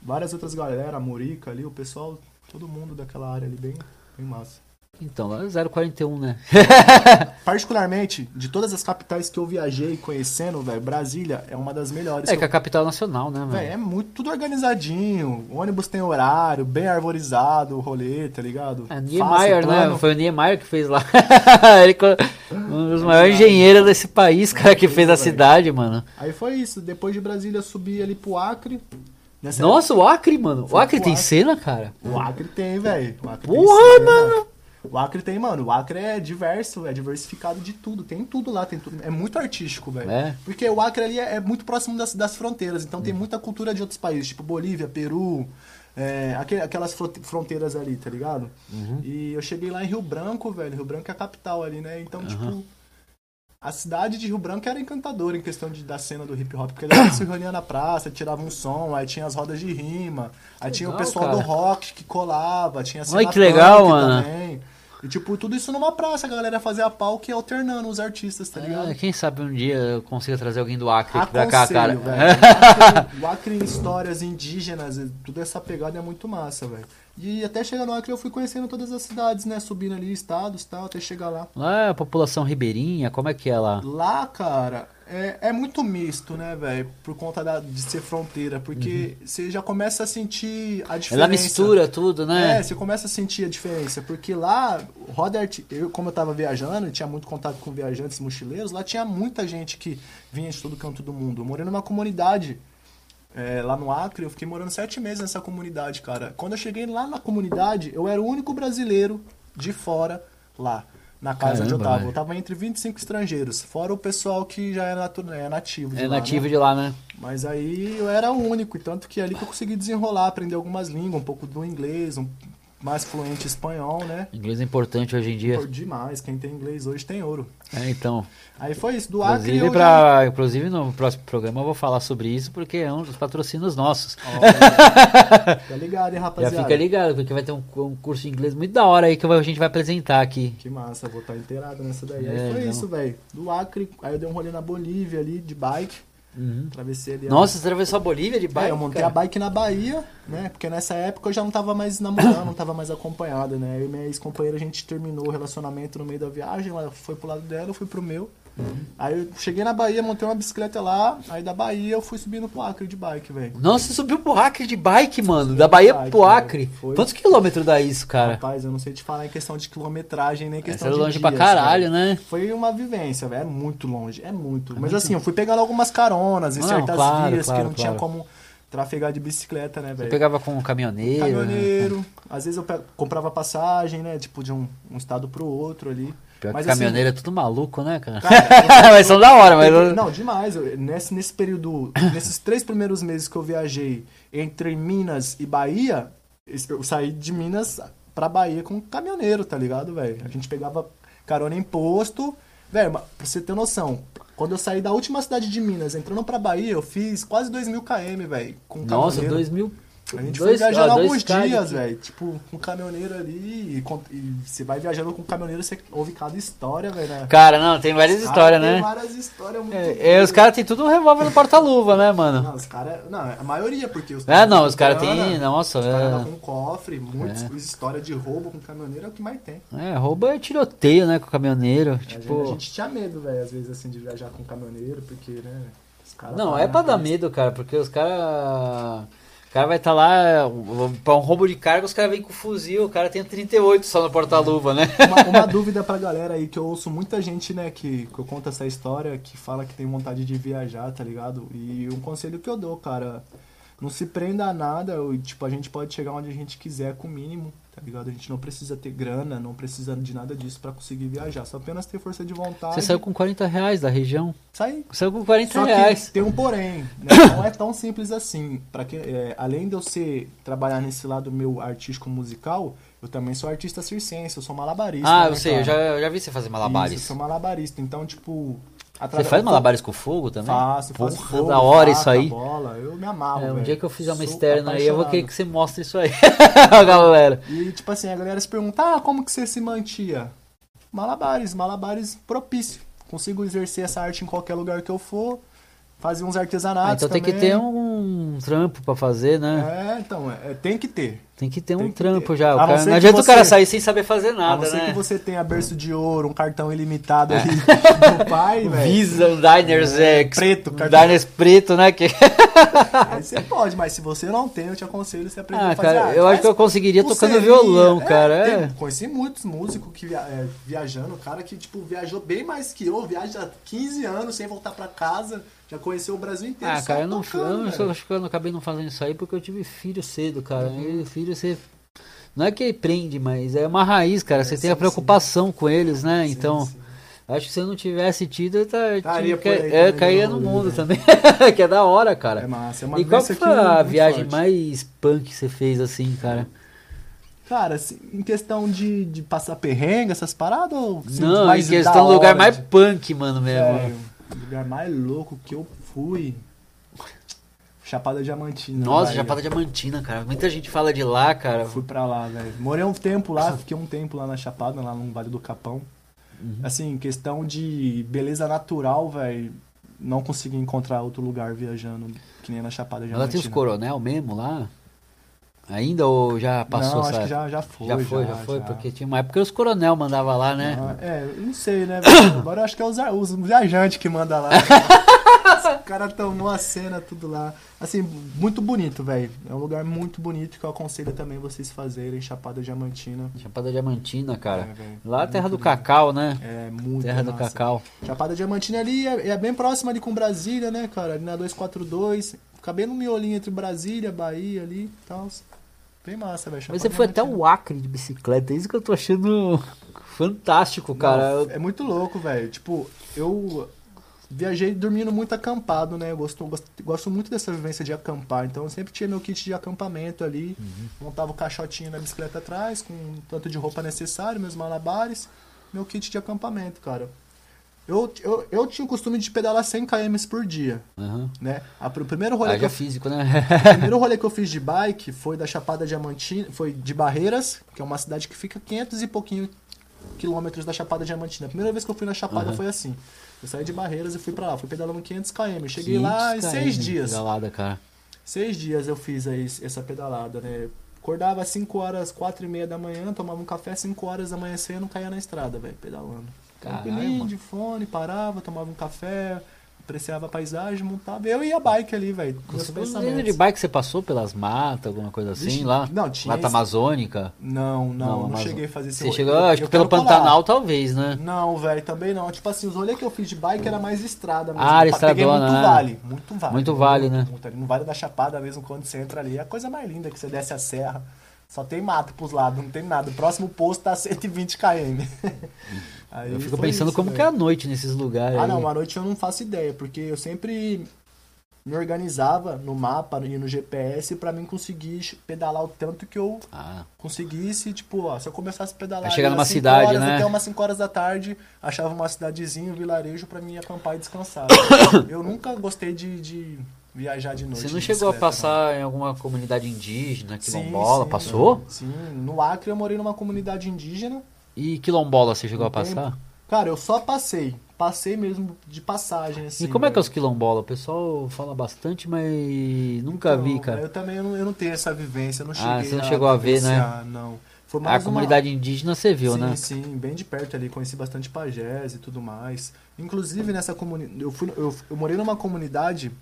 Várias outras galera, a Morica ali, o pessoal, todo mundo daquela área ali, bem, bem massa. Então, lá é 041, né? *laughs* Particularmente, de todas as capitais que eu viajei conhecendo, velho, Brasília é uma das melhores. É que que a eu- capital nacional, né, velho? é muito tudo organizadinho. O ônibus tem horário, bem arborizado, o rolê, tá ligado? É Niemeyer, né? Foi o Niemeyer que fez lá. *laughs* Ele co- um dos maiores engenheiros desse país, cara, que fez a cidade, mano. Aí foi isso. Depois de Brasília, eu subi ali pro Acre. Nossa, o Acre, mano. O Acre tem Acre. cena, cara? época, O Acre tem, velho. Acre tem Porra, cena. mano! O Acre tem, mano. O Acre é diverso, é diversificado de tudo. Tem tudo lá, tem tudo. É muito artístico, velho. É. Porque o Acre ali é, é muito próximo das, das fronteiras, então tem muita cultura de outros países, tipo Bolívia, Peru, é, aque- aquelas fro- fronteiras ali, tá ligado? E eu cheguei lá em Rio Branco, velho. Rio Branco é a capital ali, né? Então, tipo. A cidade de Rio Branco era encantadora em questão de, da cena do hip hop, porque a galera *coughs* se reunia na praça, tirava um som, aí tinha as rodas de rima, aí tinha o Legal, pessoal cara. do rock que colava, tinha a Olha cena que legal, mano. também. E tipo, tudo isso numa praça, a galera fazia pau que alternando os artistas, tá ligado? Ah, quem sabe um dia eu consiga trazer alguém do Acre aqui pra cá, cara. Velho. *laughs* O Acre- em histórias indígenas, tudo essa pegada é muito massa, velho. E até chegar no Acre eu fui conhecendo todas as cidades, né? Subindo ali estados e tal, até chegar lá. Lá é a população ribeirinha, como é que é lá? Lá, cara, é, é muito misto, né, velho? Por conta da- de ser fronteira, porque você já começa a sentir a diferença. Ela mistura tudo, né? É, você começa a sentir a diferença, porque lá, roda arti- eu como eu tava viajando, tinha muito contato com viajantes mochileiros, lá tinha muita gente que vinha de todo canto do mundo. Eu morei numa comunidade é, lá no Acre, eu fiquei morando sete meses nessa comunidade, cara. Quando eu cheguei lá na comunidade, eu era o único brasileiro de fora lá. Na casa onde eu Caramba, tava. velho. Eu tava entre 25 estrangeiros. Fora o pessoal que já é, natu- é nativo. de É lá, nativo né? de lá, né? Mas aí eu era o único, e tanto que é ali que eu consegui desenrolar, aprender algumas línguas, um pouco do inglês, um mais fluente espanhol, né? Inglês é importante hoje em dia. Demais, quem tem inglês hoje tem ouro. É, então. Aí foi isso, do Acre Inclusive, eu pra, inclusive, no próximo programa eu vou falar sobre isso, porque é um dos patrocínios nossos. já... Ó, *laughs* Fica ligado, hein, Já rapaziada. fica ligado, porque vai ter um, um curso de inglês muito da hora aí que a gente vai apresentar aqui. Que massa, vou estar inteirado nessa daí. É, aí foi não. isso, velho. Do Acre, aí eu dei um rolê na Bolívia ali, de bike. Uhum. Atravessei ali. a- Nossa, você atravessou a Bolívia de bike? É, eu montei cara? a bike na Bahia, né? Porque nessa época eu já não tava mais namorando, não tava mais acompanhada, né? Eu e minha ex-companheira, a gente terminou o relacionamento no meio da viagem, ela foi pro lado dela, eu fui pro meu. Aí eu cheguei na Bahia, montei uma bicicleta lá, aí da Bahia eu fui subindo pro Acre de bike, velho. Nossa, você subiu pro Acre de bike, mano. Da Bahia bike, pro. Acre. Foi. Quantos quilômetros dá isso, cara? Rapaz, eu não sei te falar em questão de quilometragem, nem Essa questão é de longe dias, pra caralho, velho. né? Foi uma vivência, velho. É muito longe, é muito. Mas assim, eu fui pegando algumas caronas em Não, certas claro, vias claro, que não tinha claro. como trafegar de bicicleta, né, Eu velho? pegava com um caminhoneiro. né? caminhoneiro. Às vezes eu pe- comprava passagem, né? Tipo, de um, um estado pro outro ali. Pior Mas, que assim, caminhoneiro é tudo maluco, né, cara? Cara, *laughs* mas são da hora, mas. Não, demais. Eu- Nesse, nesse período, nesses três primeiros meses que eu viajei entre Minas e Bahia, eu saí de Minas pra Bahia com um caminhoneiro, tá ligado, velho? A gente pegava carona em posto. Velho, pra você ter noção, quando eu saí da última cidade de Minas, entrando pra Bahia, eu fiz quase 2 mil km, velho, com um Nossa, caminhoneiro. dois mil. A gente dois, foi viajando ó, alguns dias, velho. Tipo, com um caminhoneiro ali. E, e você vai viajando com um caminhoneiro, você ouve cada história, velho. Né? Cara, não, tem várias Os histórias, né? várias histórias muito É, é, os caras têm tudo um revólver no porta-luva, né, mano? Não, os caras. Não, a maioria, porque os É, não, os caras têm. Nossa, Os caras é. com cofre, muitas É. histórias de roubo com caminhoneiro é o que mais tem. É, roubo é tiroteio, né, com o caminhoneiro. A gente- Tipo. A gente tinha medo, velho, às vezes, assim, de viajar com caminhoneiro, porque, né? Os caras Não, é pra dar "Ah, medo, cara, porque os caras. O cara vai estar lá, um- pra um roubo de carga, os caras vêm com fuzil, o cara tem 38 só no porta-luva, né? Uma, uma dúvida pra galera aí, que eu ouço muita gente, né, que, que eu conto essa história, que fala que tem vontade de viajar, tá ligado? E um conselho que eu dou, cara, não se prenda a nada, tipo, a gente pode chegar onde a gente quiser com o mínimo, tá ligado? A gente não precisa ter grana, não precisa de nada disso pra conseguir viajar, só apenas ter força de vontade. Você saiu com 40 reais da região. Sai. Saiu com 40 Só reais. tem um porém, né? *coughs* não é tão simples assim. Para que é, além de eu ser trabalhar nesse lado meu artístico musical, eu também sou artista circense, eu sou malabarista. Ah, né, eu sei, eu já, eu já vi você fazer Isso, malabares. eu sou malabarista, então tipo, Você faz malabares com fogo também? Faço, faço Porra, fogo, da hora isso aí. Bola, eu me amarro, É, um dia que eu fizer uma Sou externa aí, eu vou querer apaixonado. que você mostre isso aí, *laughs* galera. E tipo assim, a galera se pergunta: "Ah, como que você se mantia?" Malabares, malabares propício. Consigo exercer essa arte em qualquer lugar que eu for. Fazer uns artesanatos Ah, então tem que também. ter um trampo pra fazer, né? É, então, é, tem que ter. Tem que ter Tem um que trampo ter. já. O A não cara- não adianta o você- cara sair sem saber fazer a nada, não ser né? que você tenha berço de ouro, um cartão ilimitado É. ali *laughs* do pai, velho. Visa, um Diners é, Preto, cartão. Diners preto, né? Que... *laughs* Aí você pode, mas se você não tem, eu te aconselho você aprender Ah, a fazer cara, arte. eu acho que eu conseguiria tocando violão, é, cara. tem- É. conheci muitos músicos que via, é, viajando, cara que tipo viajou bem mais que eu, viaja há 15 anos sem voltar pra casa, já conheceu o Brasil inteiro. Ah, cara, eu não, tocando, eu não acho que eu não acabei não fazendo isso aí porque eu tive filho cedo, cara. Uhum. E filho você. Não é que prende, mas é uma raiz, cara. É, você sim, tem a sim. preocupação com eles, né? Sim, então, sim. acho que se eu não tivesse tido, eu tá, Estaria é, caía no rolê, mundo né? também. *laughs* que é da hora, cara. É massa, é uma e qual foi a viagem forte. mais punk que você fez assim, cara? Cara, assim, em questão de, de passar perrengue, essas paradas, ou assim, não, mais em questão do lugar mais de- punk, mano, mesmo. Sério, lugar mais louco que eu fui. Chapada Diamantina. Nossa, Bahia. Chapada Diamantina, cara. Muita gente fala de lá, cara. Fui pra lá, velho. Morei um tempo lá, fiquei um tempo lá na Chapada, lá no Vale do Capão. Uhum. Assim, questão de beleza natural, velho. Não consegui encontrar outro lugar viajando que nem na Chapada Ela Diamantina. tem os coronel mesmo lá? Ainda ou já passou Não, acho que já, já foi. Já foi, já, foi, porque tinha uma época que os coronel mandava lá, né? Ah, é, não sei, né? velho? Agora eu acho que é os, os viajantes que manda lá. *laughs* o cara tomou a cena, tudo lá. Assim, muito bonito, velho. É um lugar muito bonito que eu aconselho também vocês fazerem, Chapada Diamantina. Chapada Diamantina, cara. É, lá é a terra do Muito cacau, né? É muito Terra do massa. cacau. Chapada Diamantina ali é, é bem próxima ali com Brasília, né, cara? Ali na 242. Fica bem no miolinho entre Brasília, Bahia ali e tal. Bem massa, velho. Mas você foi até o Acre de bicicleta, é isso que eu tô achando fantástico, cara. Não, É muito louco, velho. Tipo, eu viajei dormindo muito acampado, né? Eu gosto, gosto, gosto muito dessa vivência de acampar. Então eu sempre tinha meu kit de acampamento ali. Uhum. Montava o caixotinho na bicicleta atrás, com o tanto de roupa necessário, meus malabares. Meu kit de acampamento, cara. Eu, eu, eu tinha o costume de pedalar 100 km por dia, Aham. né? A, o primeiro rolê que Haja eu físico, né? *laughs* o primeiro *laughs* rolê que eu fiz de bike foi da Chapada Diamantina, foi de Barreiras, que é uma cidade que fica 500 e pouquinho quilômetros da Chapada Diamantina. A primeira vez que eu fui na Chapada Aham. foi assim. Eu saí de Barreiras e fui pra lá. Fui pedalando 500 km. Cheguei 500 lá em km seis de dias. Pedalada, cara. Seis dias eu fiz aí essa pedalada, né? Acordava às 5 horas, 4 e meia da manhã, tomava um café, 5 horas da manhã cedo, caía na estrada, velho, pedalando. Tranquilinho, de fone, parava, tomava um café, apreciava a paisagem, montava. Eu ia bike ali, velho. De bike você passou pelas matas, alguma coisa assim Vixe, lá? não, tinha Mata esse- Amazônica? Não, não, não, Amazon- cheguei a fazer esse Você chegou, Eu- acho que pelo. Pantanal talvez, né? Não, velho, também não. Tipo assim, os rolês que eu fiz de bike era mais estrada mesmo. Ah, Peguei estradona, muito né? vale, muito vale. Muito vale, né? Muito. No Vale da Chapada mesmo, quando você entra ali, é a coisa mais linda que você desce a serra. Só tem mato pros lados, não tem nada. O próximo posto tá a 120 km. Aí Eu fico pensando isso, como velho. que é a noite nesses lugares. Ah, aí. não, à noite eu não faço ideia, porque eu sempre me organizava no mapa e no GPS pra mim conseguir pedalar o tanto que eu Ah, conseguisse, tipo, ó, se eu começasse a pedalar chegar numa cidade, horas, né? até umas 5 horas da tarde, achava uma cidadezinha, um vilarejo pra mim acampar e descansar. *coughs* eu nunca gostei de, de viajar de noite. você não chegou a passar em alguma comunidade indígena, não. quilombola? sim, passou? Sim, no Acre eu morei numa comunidade indígena. E quilombola você chegou a Um tempo. passar? Cara, eu só passei. Passei mesmo de passagem, assim. e como é que é velho. os quilombola? O pessoal fala bastante, mas nunca vi, Então, cara. Eu também eu não, eu não tenho essa vivência, eu não cheguei Ah, você não chegou a ver, né? Não. A uma- comunidade indígena você viu, sim, né? Sim, bem de perto ali, conheci bastante pajés e tudo mais. Inclusive nessa comunidade, eu, fui, eu, eu morei numa comunidade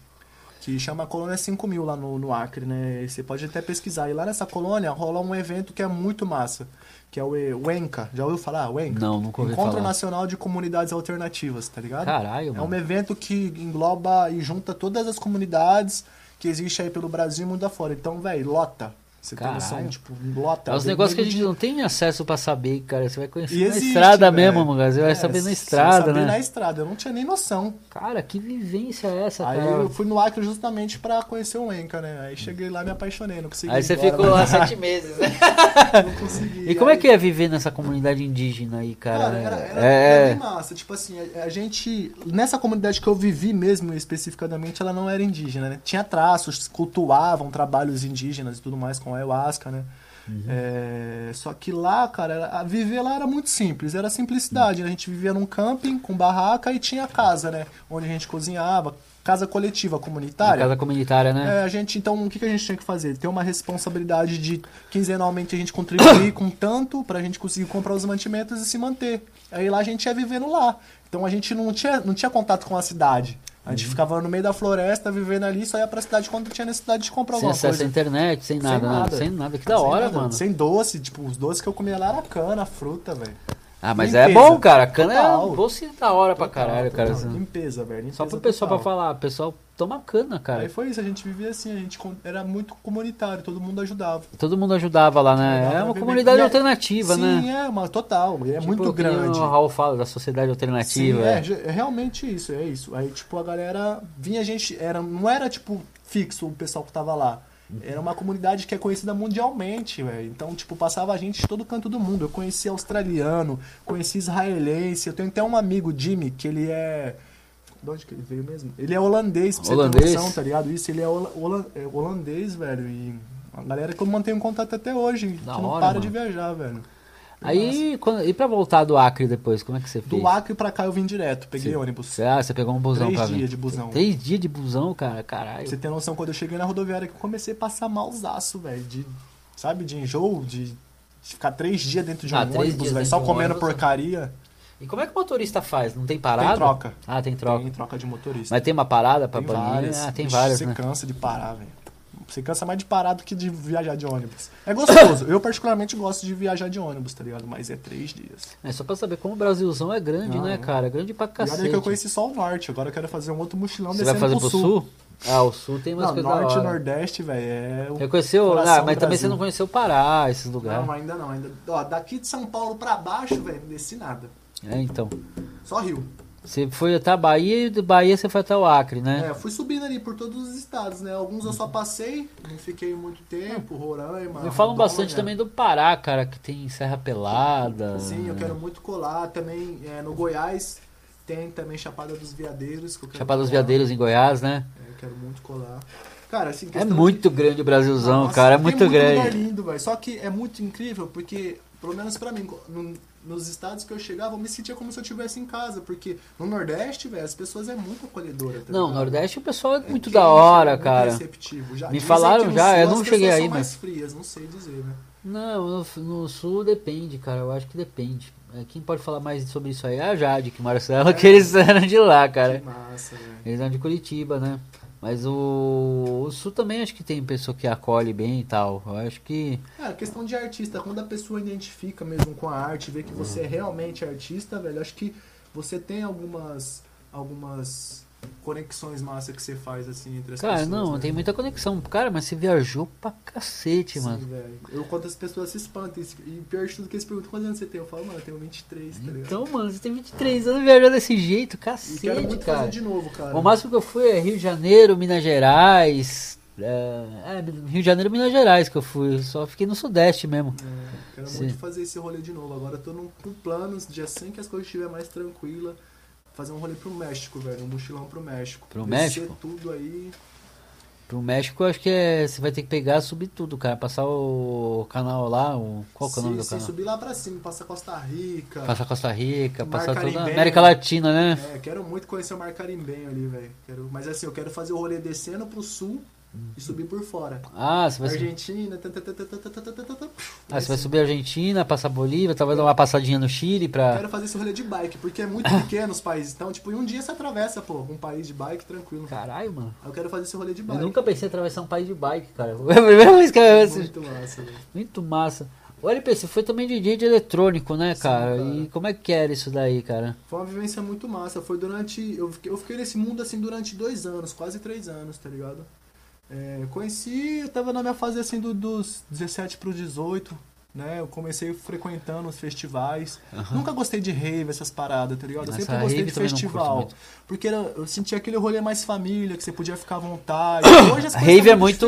que chama Colônia 5000 lá no, no Acre, né? Você pode até pesquisar. E lá nessa colônia rola um evento que é muito massa, que é o, E- o ENCA. Já ouviu falar? O ENCA? Não, nunca ouvi Encontro falar. Nacional de Comunidades Alternativas, tá ligado? Caralho, É mano. um evento que engloba e junta todas as comunidades que existem aí pelo Brasil e mundo afora. Então, velho, lota. Você tem noção, Caralho. tipo, lota. É os negócios que a gente de- não tem acesso pra saber, cara. Você vai conhecer E na existe, estrada mesmo, mano. Você vai É, saber na estrada, saber né? na estrada, eu não tinha nem noção. Cara, que vivência é essa, Aí cara? eu fui no Acre justamente pra conhecer o Enca, né? Aí cheguei lá, me apaixonei, não consegui Aí você embora, ficou lá sete meses, né? *laughs* Não consegui. E como é Aí- que é viver nessa comunidade indígena aí, cara? Cara, era, era, é, bem massa. Tipo assim, a, a gente. Nessa comunidade que eu vivi mesmo, especificadamente, ela não era indígena, né? Tinha traços, cultuavam trabalhos indígenas e tudo mais com ayahuasca, né? Uhum. É, só que lá, cara, era- a viver lá era muito simples, era simplicidade. né? A gente vivia num camping com barraca e tinha casa, né? Onde a gente cozinhava, casa coletiva, comunitária. casa comunitária, né? É, a gente, então, o que, que a gente tinha que fazer? Ter uma responsabilidade de quinzenalmente a gente contribuir com tanto pra gente conseguir comprar os mantimentos e se manter. Aí lá a gente ia vivendo lá. Então a gente não tinha, não tinha contato com a cidade. A Uhum. gente ficava no meio da floresta, vivendo ali, só ia pra cidade quando tinha necessidade de comprar Sem alguma acesso à coisa. internet, sem nada, Sem nada. nada. Sem nada. Que da Sem hora, nada. mano. Sem doce, tipo, os doces que eu comia lá era cana, fruta, velho. Ah, mas Limpeza. é bom, cara. Cana Total. é doce da hora pra Total, caralho, cara. total. Limpeza, velho. Limpeza Só pro pessoal pra falar. O pessoal toma cana, cara. Aí foi isso, a gente vivia assim, a gente era muito comunitário, todo mundo ajudava. Todo mundo ajudava lá, né? É pra uma comunidade E é- alternativa, Sim, né? é, uma total, é Tipo, muito grande. O Raul fala da sociedade alternativa. Sim, é. é, é realmente isso, é isso. Aí, tipo, a galera vinha, a gente, era, não era, tipo, fixo o pessoal que tava lá. Era uma comunidade que é conhecida mundialmente, velho. Então, tipo, passava a gente de todo canto do mundo. Eu conheci australiano, conheci israelense. Eu tenho até um amigo, Jimmy, que ele é. De onde que ele veio mesmo? Ele é holandês, pra você Holandês? ter noção, tá ligado? Isso, ele é, hola- hola- é holandês, velho. E a galera que eu mantenho contato até hoje, Da que não hora, para mano. de viajar, velho. Aí, quando, e pra voltar do Acre depois, como é que você fez? Do Acre pra cá eu vim direto, peguei Sim. ônibus. Ah, você pegou um busão Três pra dias de busão. Três dias de busão, cara, caralho. você ter noção, quando eu cheguei na rodoviária que eu comecei a passar malzaço, velho. De, sabe, de enjoo, de, ficar três dias dentro de um Ah, ônibus, velho, só um comendo ônibus. porcaria. E como é que o motorista faz? Não tem parada? Tem troca. Ah, tem troca. Tem troca de motorista. Mas tem uma parada pra tem banir? várias. Ah, tem Ixi, várias, Você né? cansa de parar, velho. Você cansa mais de parar do que de viajar de ônibus. É gostoso. eu, particularmente, gosto de viajar de ônibus, tá ligado? Mas é três dias. É só pra saber como o Brasilzão é grande, Não, né, é. cara? É grande pra E cacete. olha que eu conheci só o norte. Agora eu quero fazer um outro mochilão Você vai descendo fazer pro sul? Ah, o sul tem umas Não, coisas norte e nordeste, velho, é... o Eu conheci o... coração Ah, mas também você não conheceu o Pará, esses lugares. Não, ainda não. Ainda... Ó, daqui de São Paulo pra baixo, velho, não desci nada. É, então. Só Rio. Você foi até a Bahia e de Bahia você foi até o Acre, É, né? eu fui subindo ali por todos os estados, né? Alguns eu só passei, não fiquei muito tempo, Roraima. Me falam bastante também do Pará, cara, que tem Serra Pelada. Sim, eu quero muito colar. Também é, no Goiás tem também Chapada dos Veadeiros. Chapada dos. Veadeiros em Goiás, né? É, eu quero muito colar. Cara, assim, É muito de... grande o Brasilzão, Nossa, cara, é muito lugar grande. lindo, velho. Só que é muito incrível porque, pelo menos pra mim, nos estados que eu chegava, eu me sentia como se eu estivesse em casa, porque no Nordeste, velho, as pessoas é muito acolhedora. Tá Não, ligado? Nordeste o pessoal é É muito quente, da hora, é muito cara. receptivo. Já Me falaram no já, Sul eu não cheguei aí, são mas- mais frias, não sei dizer, né? Não, no, no sul depende, cara. Eu acho que depende. É, Quem pode falar mais sobre isso aí é a Jade, que Marcelo, que eles eram de lá, cara. Que massa, velho. Eles eram de Curitiba, né? Mas o, o sul também acho que tem pessoa que acolhe bem e tal. Eu acho que. É, a questão de artista, quando a pessoa identifica mesmo com a arte, vê que você é realmente artista, velho, acho que você tem algumas algumas conexões massa que você faz assim entre as Cara, pessoas. não, né? tem muita conexão. Cara, mas você viajou pra cacete, Sim, mano. Eu quando as pessoas se espantam e pior de tudo que eles perguntam quantos anos você tem, eu falo, mano, eu tenho 23, tá ligado? Então, mano, você tem 23 anos viajando desse jeito, e quero cacete, muito cara. fazer de novo, cara. O máximo que eu fui é Rio de Janeiro, Minas Gerais. É, é, Rio de Janeiro Minas Gerais que eu fui. Só fiquei no Sudeste mesmo. É, quero Sim. muito fazer esse rolê de novo. Agora eu tô num, com planos de assim que as coisas estiverem mais tranquila, fazer um rolê pro México, velho, um mochilão pro México. Pro Descer México? tudo aí. Pro México, eu acho que é, você vai ter que pegar subir tudo, cara. Passar o canal lá. O, qual que é o nome do canal? subir lá pra cima, passar Costa Rica. Passar Costa Rica, Mar passar toda a Caribenho. América Latina, né? É, quero muito conhecer o Mar Carimbenho ali, velho. Quero- Mas assim, eu quero fazer o rolê descendo pro sul e subir por fora. Ah, você vai Argentina. Subir... Ah, você vai subir a Argentina, passar a Bolívia, talvez dar uma passadinha no Chile pra. Eu quero fazer esse rolê de bike, porque é muito pequeno os países. Então, tipo, em um dia você atravessa, pô, um país de bike tranquilo. Caralho, mano. Eu quero fazer esse rolê de bike. Eu nunca pensei em atravessar um país de bike, cara. É a primeira vez que eu. Muito massa, velho. Muito massa. O LP, você foi também DJ de eletrônico, né, Sim, cara? cara? E como é que era isso daí, cara? Foi uma vivência muito massa. Foi durante. Eu fiquei, eu fiquei nesse mundo assim durante dois anos, quase três anos, tá ligado? É, conheci, eu tava na minha fase assim do- dos 17 pros 18, né? Eu comecei frequentando os festivais. Nunca gostei de rave, essas paradas, tá ligado? Eu sempre gostei de festival. Porque era- eu sentia aquele rolê mais família, que você podia ficar à vontade. Hoje as rave é muito,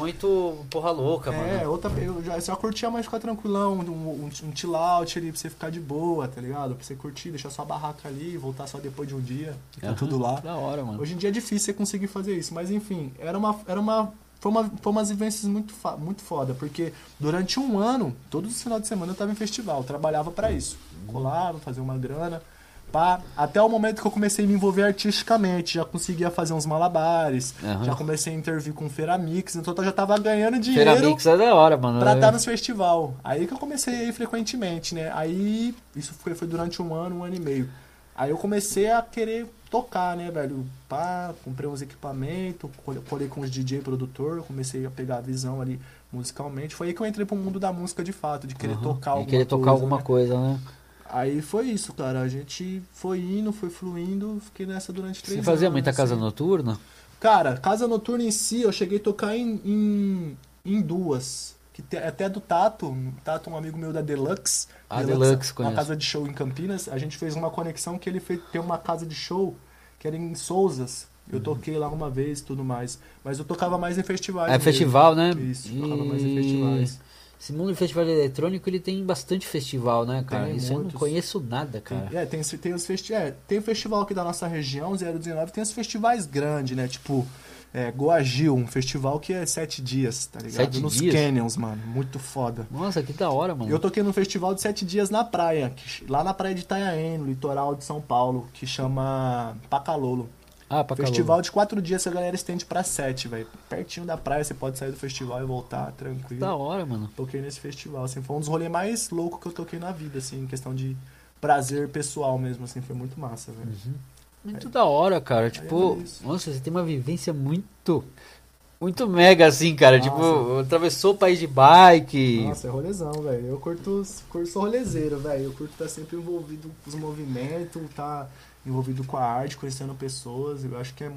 muito porra louca, É, mano. outra, eu já, já curtia mais ficar tranquilão, um, um, um chill out ali pra você ficar de boa, tá ligado? Pra você curtir, deixar sua barraca ali, voltar só depois de um dia, ficar Aham, tudo lá. Da hora, mano. Hoje em dia é difícil você conseguir fazer isso, mas enfim, era uma. Era uma foi, uma, foi umas vivências muito, muito foda, porque durante um ano, todos os finais de semana eu tava em festival, trabalhava pra isso. Colava, fazia uma grana. Pá, até o momento que eu comecei a me envolver artisticamente, já conseguia fazer uns malabares, Aham. já comecei a intervir com Feira Mix, então eu já tava ganhando dinheiro Feira Mix é da hora, mano. pra estar nos festival. Aí que eu comecei a ir frequentemente, né? Aí, isso foi, foi durante um ano, um ano e meio. Aí eu comecei a querer tocar, né, velho? Pá, comprei uns equipamentos, col- colei com os DJ produtor, comecei a pegar a visão ali musicalmente. Foi aí que eu entrei pro mundo da música de fato, de querer Aham. tocar alguma querer tocar coisa, alguma né? coisa, né? Aí foi isso, cara. A gente foi indo, foi fluindo, fiquei nessa durante três Você fazia anos, muita casa assim. noturna? Cara, casa noturna em si, eu cheguei a tocar em, em, em duas. Que te- até do Tato, Tato, um amigo meu da Deluxe. Ah, Deluxe, uma conheço. casa de show em Campinas. A gente fez uma conexão que ele fez, tem uma casa de show que era em Souzas. Eu Uhum. toquei lá uma vez e tudo mais. Mas eu tocava mais em festivais. É mesmo. festival, né? Isso, tocava mais em festivais. Esse mundo de festival eletrônico, ele tem bastante festival, né, cara? Tem Isso eu não muitos. conheço nada, cara. Tem, é, tem, tem os festi é, tem o festival aqui da nossa região, 019, tem os festivais grandes, né? Tipo, é, Goagil, um festival que é sete dias, tá ligado? Sete Nos dias? canyons, mano. Muito foda. Nossa, que da hora, mano. Eu toquei num festival de sete dias na praia, que- lá na praia de Itanhaém, no litoral de São Paulo, que chama Pacalolo. Ah, pra Festival de quatro dias, a galera estende pra sete, velho. Pertinho da praia, você pode sair do festival e voltar tranquilo. Da hora, mano. Toquei nesse festival, assim, foi um dos rolês mais loucos que eu toquei na vida, assim, em questão de prazer pessoal mesmo, assim, foi muito massa, velho. Muito da hora, cara. Tipo, é nossa, você tem uma vivência muito. Muito mega, assim, cara. Nossa. Tipo, atravessou o país de bike. Nossa, é rolezão, velho. Eu curto, curto sou rolezeiro, velho. Eu curto estar sempre envolvido com os movimentos, tá envolvido com a arte, conhecendo pessoas. Eu acho que é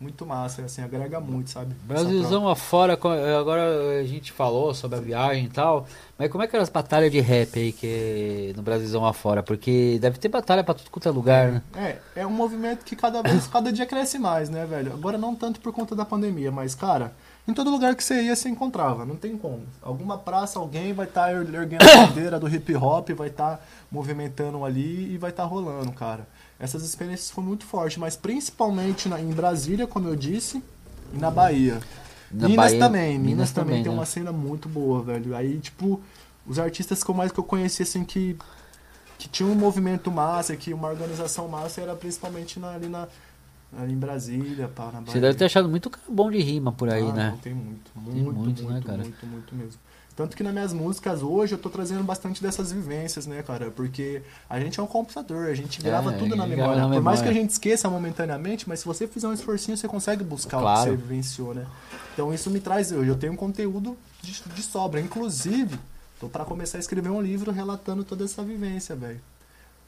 muito massa, assim, agrega muito, sabe? Brasilzão afora, agora a gente falou sobre a viagem e tal, mas como é que eram as batalhas de rap aí que no Brasilzão afora? Porque deve ter batalha pra tudo quanto é lugar, né? É, é um movimento que cada vez, cada dia cresce mais, né, velho? Agora não tanto por conta da pandemia, mas, cara, em todo lugar que você ia, você encontrava, não tem como. Alguma praça, alguém vai estar erguendo a *coughs* bandeira do hip hop, vai estar movimentando ali e vai estar rolando, cara. Essas experiências foram muito fortes, mas principalmente na- em Brasília, como eu disse, e na Bahia. Na Minas Bahia- também, Minas, Minas também, também, tem né? uma cena muito boa, velho. Aí, tipo, os artistas que eu mais que eu conheci, assim, que que tinha um movimento massa, que uma organização massa era principalmente na, ali, na, ali em Brasília, pá, na Bahia. Você deve ter achado muito bom de rima por aí, Ah, né? não, tem muito, muito, Tem muito, muito, né, cara? muito, muito mesmo. Tanto que nas minhas músicas hoje eu tô trazendo bastante dessas vivências, né, cara? Porque a gente é um computador, a gente grava É, tudo na memória. na Por mais que a memória. gente esqueça momentaneamente, mas se você fizer um esforcinho, você consegue buscar Claro. o que você vivenciou, né? Então isso me traz hoje. Eu tenho um conteúdo de, de sobra. Inclusive, tô pra começar a escrever um livro relatando toda essa vivência, velho.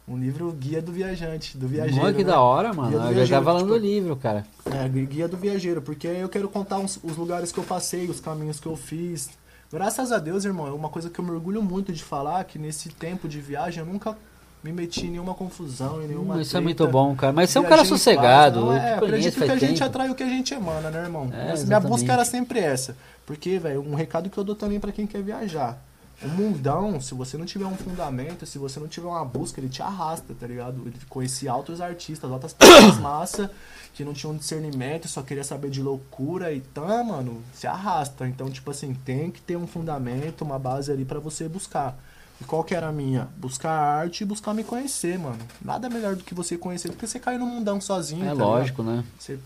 Um livro Guia do Viajante, do viajeiro. Olha que né? da hora, mano. Eu já viajeiro, falando tipo, do livro, cara. é, guia do viajeiro, porque eu quero contar uns- os lugares que eu passei, os caminhos que eu fiz. Graças a Deus, irmão, é uma coisa que eu me orgulho muito de falar, que nesse tempo de viagem eu nunca me meti em nenhuma confusão, em nenhuma Hum, isso é treta. muito bom, cara. Mas você é um cara em paz, sossegado. não, é, acredito que a faz gente tempo. atrai o que a gente emana, né, irmão? É, minha busca era sempre essa. Porque, velho, um recado que eu dou também pra quem quer viajar. O mundão, se você não tiver um fundamento, se você não tiver uma busca, ele te arrasta, tá ligado? Ele conheci altos artistas, outras pessoas *coughs* massa, que não tinham discernimento, só queria saber de loucura e tá, mano, se arrasta. Então, tipo assim, tem que ter um fundamento, uma base ali pra você buscar. E qual que era a minha? Buscar arte e buscar me conhecer, mano. Nada melhor do que você conhecer do que você cair no mundão sozinho. É tá ligado? lógico, né? Você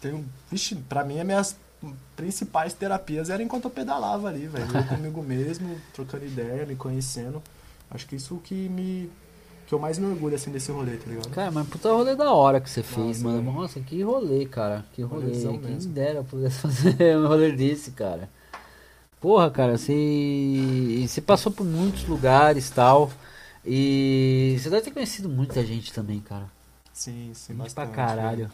tem um. Vixe, pra mim, as minhas principais terapias eram enquanto eu pedalava ali, velho. Eu comigo *laughs* mesmo, trocando ideia, me conhecendo. Acho que isso que me. que eu mais me orgulho, assim, desse rolê, tá ligado? Cara, mas puta rolê da hora que você fez, Nossa, mano. Nossa, que rolê, cara. Que rolê. Quem mesmo. dera eu pudesse *laughs* fazer um rolê desse, cara. Porra, cara, você. Você passou por muitos lugares e tal. E você deve ter conhecido muita gente também, cara. Sim, sim, Gente pra bastante. caralho. velho.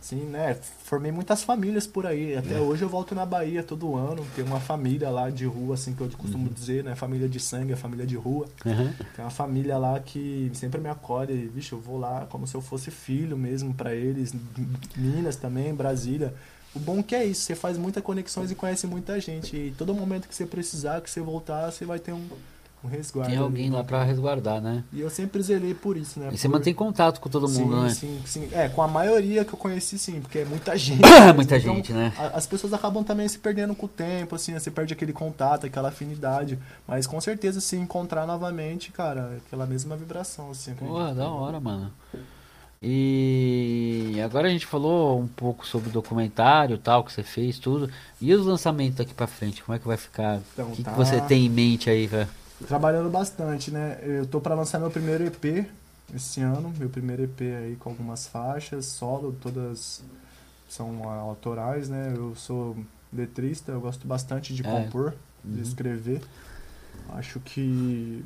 Sim, né? Formei muitas famílias por aí. Até É. hoje eu volto na Bahia todo ano. Tem uma família lá de rua, assim, que eu costumo Uhum. dizer, né? Família de sangue, família de rua. Aham. Tem uma família lá que sempre me acolhe, vixe, eu vou lá como se eu fosse filho mesmo pra eles, Minas também, Brasília. O bom que é isso, você faz muitas conexões e conhece muita gente. E todo momento que você precisar, que você voltar, você vai ter um, um resguardo. Tem ali, alguém né? lá pra resguardar, né? E eu sempre zelei por isso, né? E você Por- mantém contato com todo mundo, sim, né? Sim, sim. É, com a maioria que eu conheci, sim, porque é muita *coughs* gente. Muita Então, gente, né? a- As pessoas acabam também se perdendo com o tempo, assim, você perde aquele contato, aquela afinidade. Mas com certeza, se encontrar novamente, cara, é aquela mesma vibração, assim. acredito. Porra, da hora, mano. E agora a gente falou um pouco sobre o documentário tal que você fez, tudo. E os lançamentos daqui pra frente, como é que vai ficar? Então, o que, tá. que você tem em mente aí, cara? Trabalhando bastante, né? Eu tô pra lançar meu primeiro EP esse ano, meu primeiro EP aí com algumas faixas, solo, todas são autorais, né? Eu sou letrista, eu gosto bastante de É. compor, de Uhum. escrever. Acho que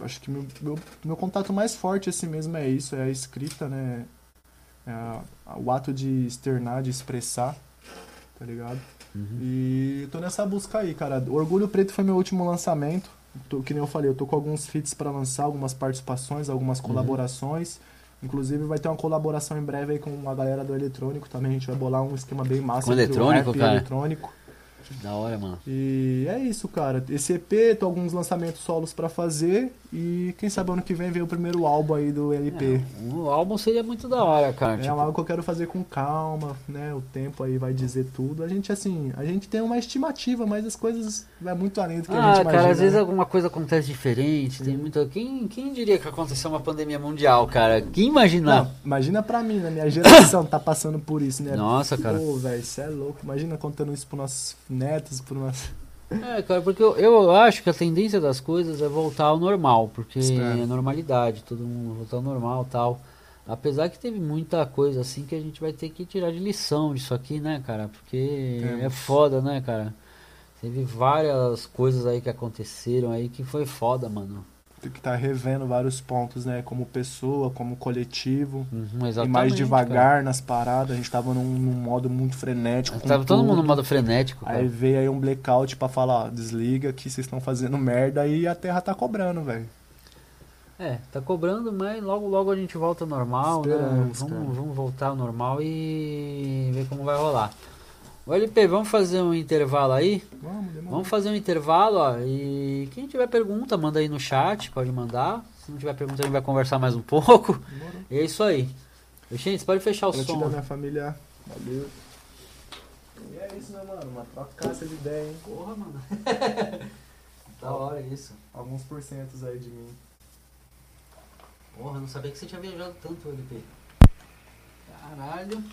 acho que meu, meu, meu contato mais forte assim mesmo é isso, é a escrita, né? É a- o ato de externar, de expressar, tá ligado? Uhum. E tô nessa busca aí, cara. Orgulho Preto foi meu último lançamento. Tô- que nem eu falei, eu tô com alguns feats pra lançar, algumas participações, algumas Uhum. colaborações. Inclusive vai ter uma colaboração em breve aí com a galera do eletrônico também. A gente vai bolar um esquema bem massa Com eletrônico, e cara? eletrônico. Da hora, mano. E é isso, cara. Esse EP, tô alguns lançamentos solos pra fazer. E quem sabe ano que vem vem o primeiro álbum aí do LP. É, o álbum seria muito da hora, cara. É, tipo, algo que eu quero fazer com calma, né? O tempo aí vai dizer tudo. A gente, assim, a gente tem uma estimativa, mas as coisas vai muito além do que a Ah, gente cara, imagina. às vezes né? alguma coisa acontece diferente, tem muita... Quem, quem diria que aconteceu uma pandemia mundial, cara? Quem imaginar? Não, imagina pra mim, né? Minha geração tá passando por isso, né? Nossa, cara. Pô, velho, isso é louco. Imagina contando isso pros nossos netos, pros nossos... É, cara, porque eu, eu acho que a tendência das coisas é voltar ao normal, porque Espero. é normalidade, todo mundo voltar ao normal tal. Apesar que teve muita coisa assim que a gente vai ter que tirar de lição disso aqui, né, cara? Porque é Temos. foda, né, cara? Teve várias coisas aí que aconteceram aí que foi foda, mano. Que estar revendo vários pontos, né? Como pessoa, como coletivo. Uhum, E mais cara. devagar nas paradas. A gente tava num, num modo muito frenético. Tava todo mundo no modo frenético, cara. Aí veio aí um blackout pra falar, ó, desliga que vocês estão fazendo merda e a terra tá cobrando, velho. É, tá cobrando, mas logo logo a gente volta ao normal, né? Vamos, cara. vamos voltar ao normal e ver como vai rolar. O LP, vamos fazer um intervalo aí? Vamos, demorou. Vamos fazer um intervalo, ó. E quem tiver pergunta, manda aí no chat, pode mandar. Se não tiver pergunta, a gente vai conversar mais um *laughs* pouco. Demorou. E é isso aí. Gente, você pode fechar o Gratidão, som. minha família. Valeu. E é isso, né, mano? Uma trocaça de ideia, hein? Porra, mano. *laughs* da hora isso. Alguns porcentos aí de mim. Porra, não sabia que você tinha viajado tanto, LP. Caralho.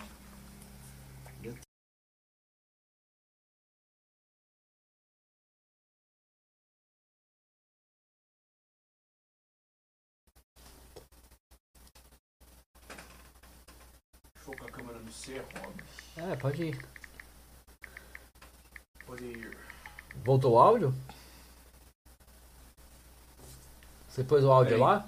Do C, Rob. É, pode ir. Pode ir. Voltou o áudio? Você pôs o áudio Peraí. lá?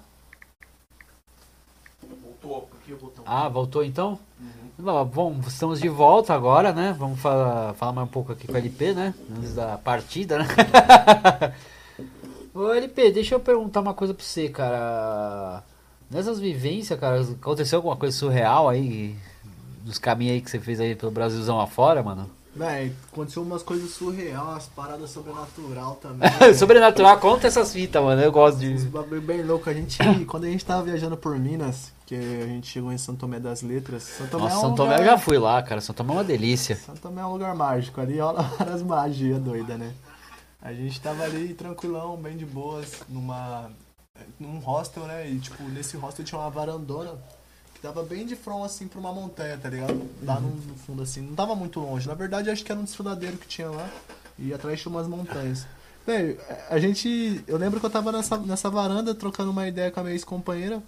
Voltou, aqui o botão. Ah, voltou então? Uhum. Bom, estamos de volta agora, né? Vamos falar, falar mais um pouco aqui com o LP, né? Antes da partida, né? *laughs* Ô LP, deixa eu perguntar uma coisa pra você, cara. Nessas vivências, cara, aconteceu alguma coisa surreal aí? Nos caminhos aí que você fez aí pelo Brasilzão afora, mano? Véi, aconteceu umas coisas surreal, umas paradas sobrenatural *laughs* também. véi. Sobrenatural, conta essas fitas, mano. Eu gosto Uns de. bagulho bem louco. A gente, *coughs* quando a gente tava viajando por Minas, que a gente chegou em São Tomé das Letras. São Tomé Nossa, é um São Tomé eu lugar- já fui lá, cara. São Tomé é uma delícia. São Tomé é um lugar mágico, ali rola várias *laughs* magias doidas, né? A gente tava ali tranquilão, bem de boas, numa. num hostel, né? E tipo, nesse hostel tinha uma varandona tava bem de front assim pra uma montanha, tá ligado? Lá no, no fundo assim, não tava muito longe. Na verdade, acho que era um desfiladeiro que tinha lá e atrás tinha umas montanhas. Velho, a gente. Eu lembro que eu tava nessa, nessa varanda trocando uma ideia com a minha ex-companheira.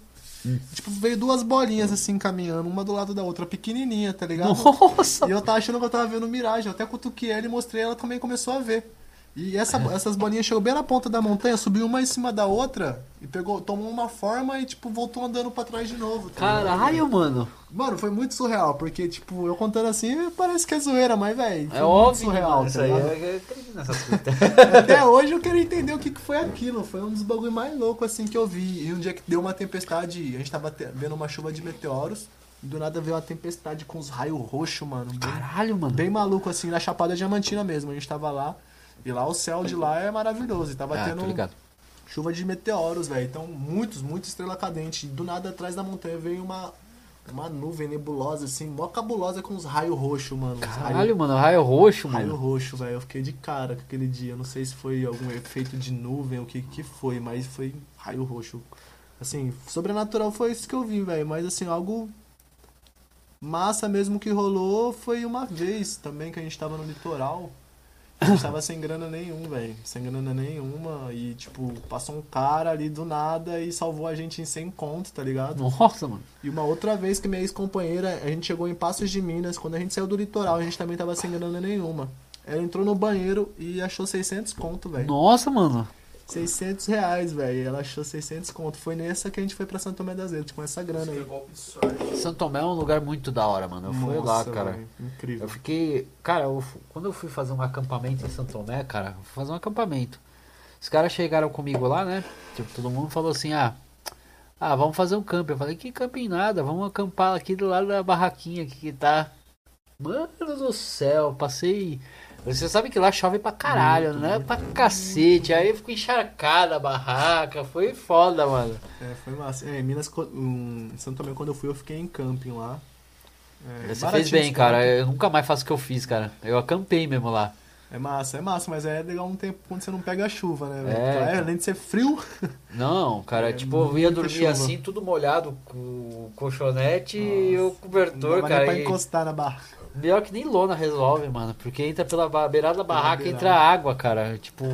Tipo, veio duas bolinhas assim caminhando, uma do lado da outra, pequenininha, tá ligado? Nossa! E eu tava achando que eu tava vendo miragem. Eu até cutuquei ela e mostrei, ela também começou a ver. E essa, essas bolinhas chegou bem na ponta da montanha, subiu uma em cima da outra e pegou, tomou uma forma e, tipo, voltou andando pra trás de novo. tá ligado? Caralho, mano. Mano, foi muito surreal, porque, tipo, eu contando assim, parece que é zoeira, mas, velho, É óbvio, surreal, mano, tá isso aí. ligado? Eu acredito nessas fitas. *laughs* Até hoje eu queria entender o que, que foi aquilo. Foi um dos bagulho mais loucos assim que eu vi. E um dia que deu uma tempestade, a gente tava vendo uma chuva de meteoros. E do nada veio uma tempestade com os raios roxos, mano. Bem, Caralho, mano. bem maluco, assim, na Chapada Diamantina mesmo. A gente tava lá. E lá o céu de lá é maravilhoso. E tava Ah, tendo chuva de meteoros, velho. Então, muitos, muita estrela cadente. E do nada atrás da montanha veio uma, uma nuvem nebulosa, assim, mó cabulosa com os raios roxos, mano. Uns Caralho, mano. Raio roxo, Raio mano. roxo, velho. Eu fiquei de cara com aquele dia. Eu Não sei se foi algum efeito de nuvem, o que que foi, mas foi raio roxo. Assim, sobrenatural foi isso que eu vi, velho. Mas assim, algo massa mesmo que rolou foi uma vez também que a gente tava no litoral. A gente tava sem grana nenhum, velho. Sem grana nenhuma. E, tipo, passou um cara ali do nada e salvou a gente em 100 conto, tá ligado? Nossa, mano. E uma outra vez que minha ex-companheira, a gente chegou em Passos de Minas, quando a gente saiu do litoral, a gente também tava sem grana nenhuma. Ela entrou no banheiro e achou 600 conto, velho. Nossa, mano. 600 reais, velho. Ela achou 600 conto. Foi nessa que a gente foi pra Santo Tomé das Letras, com essa grana aí. Santo Tomé é um lugar muito da hora, mano. Eu fui lá, cara. velho, Incrível. Eu fiquei. Cara, eu quando eu fui fazer um acampamento em Santo Tomé, cara, eu fui fazer um acampamento. Os caras chegaram comigo lá, né? Tipo, todo mundo falou assim: ah, ah, vamos fazer um camping. Eu falei: que camping nada, vamos acampar aqui do lado da barraquinha aqui que tá. Mano do céu, passei. Você sabe que lá chove pra caralho, Muito, né? muito, Pra cacete. Aí ficou encharcada a barraca. Foi foda, mano. É, foi massa. É, em Minas, um, em Santo Tomé, quando eu fui, eu fiquei em camping lá. É, Você fez bem, cara. camping. Eu nunca mais faço o que eu fiz, cara. Eu acampei mesmo lá. É massa, é massa, mas é legal um tempo quando você não pega a chuva, né? É, então. além de ser frio, Não, cara, *laughs* É tipo, eu ia dormir chuva. assim, tudo molhado, com o colchonete e o não cobertor, dava nem cara. pra E encostar na barra. Melhor que nem lona resolve, mano. Porque entra pela beirada da barraca, beirada. entra água, cara. Tipo,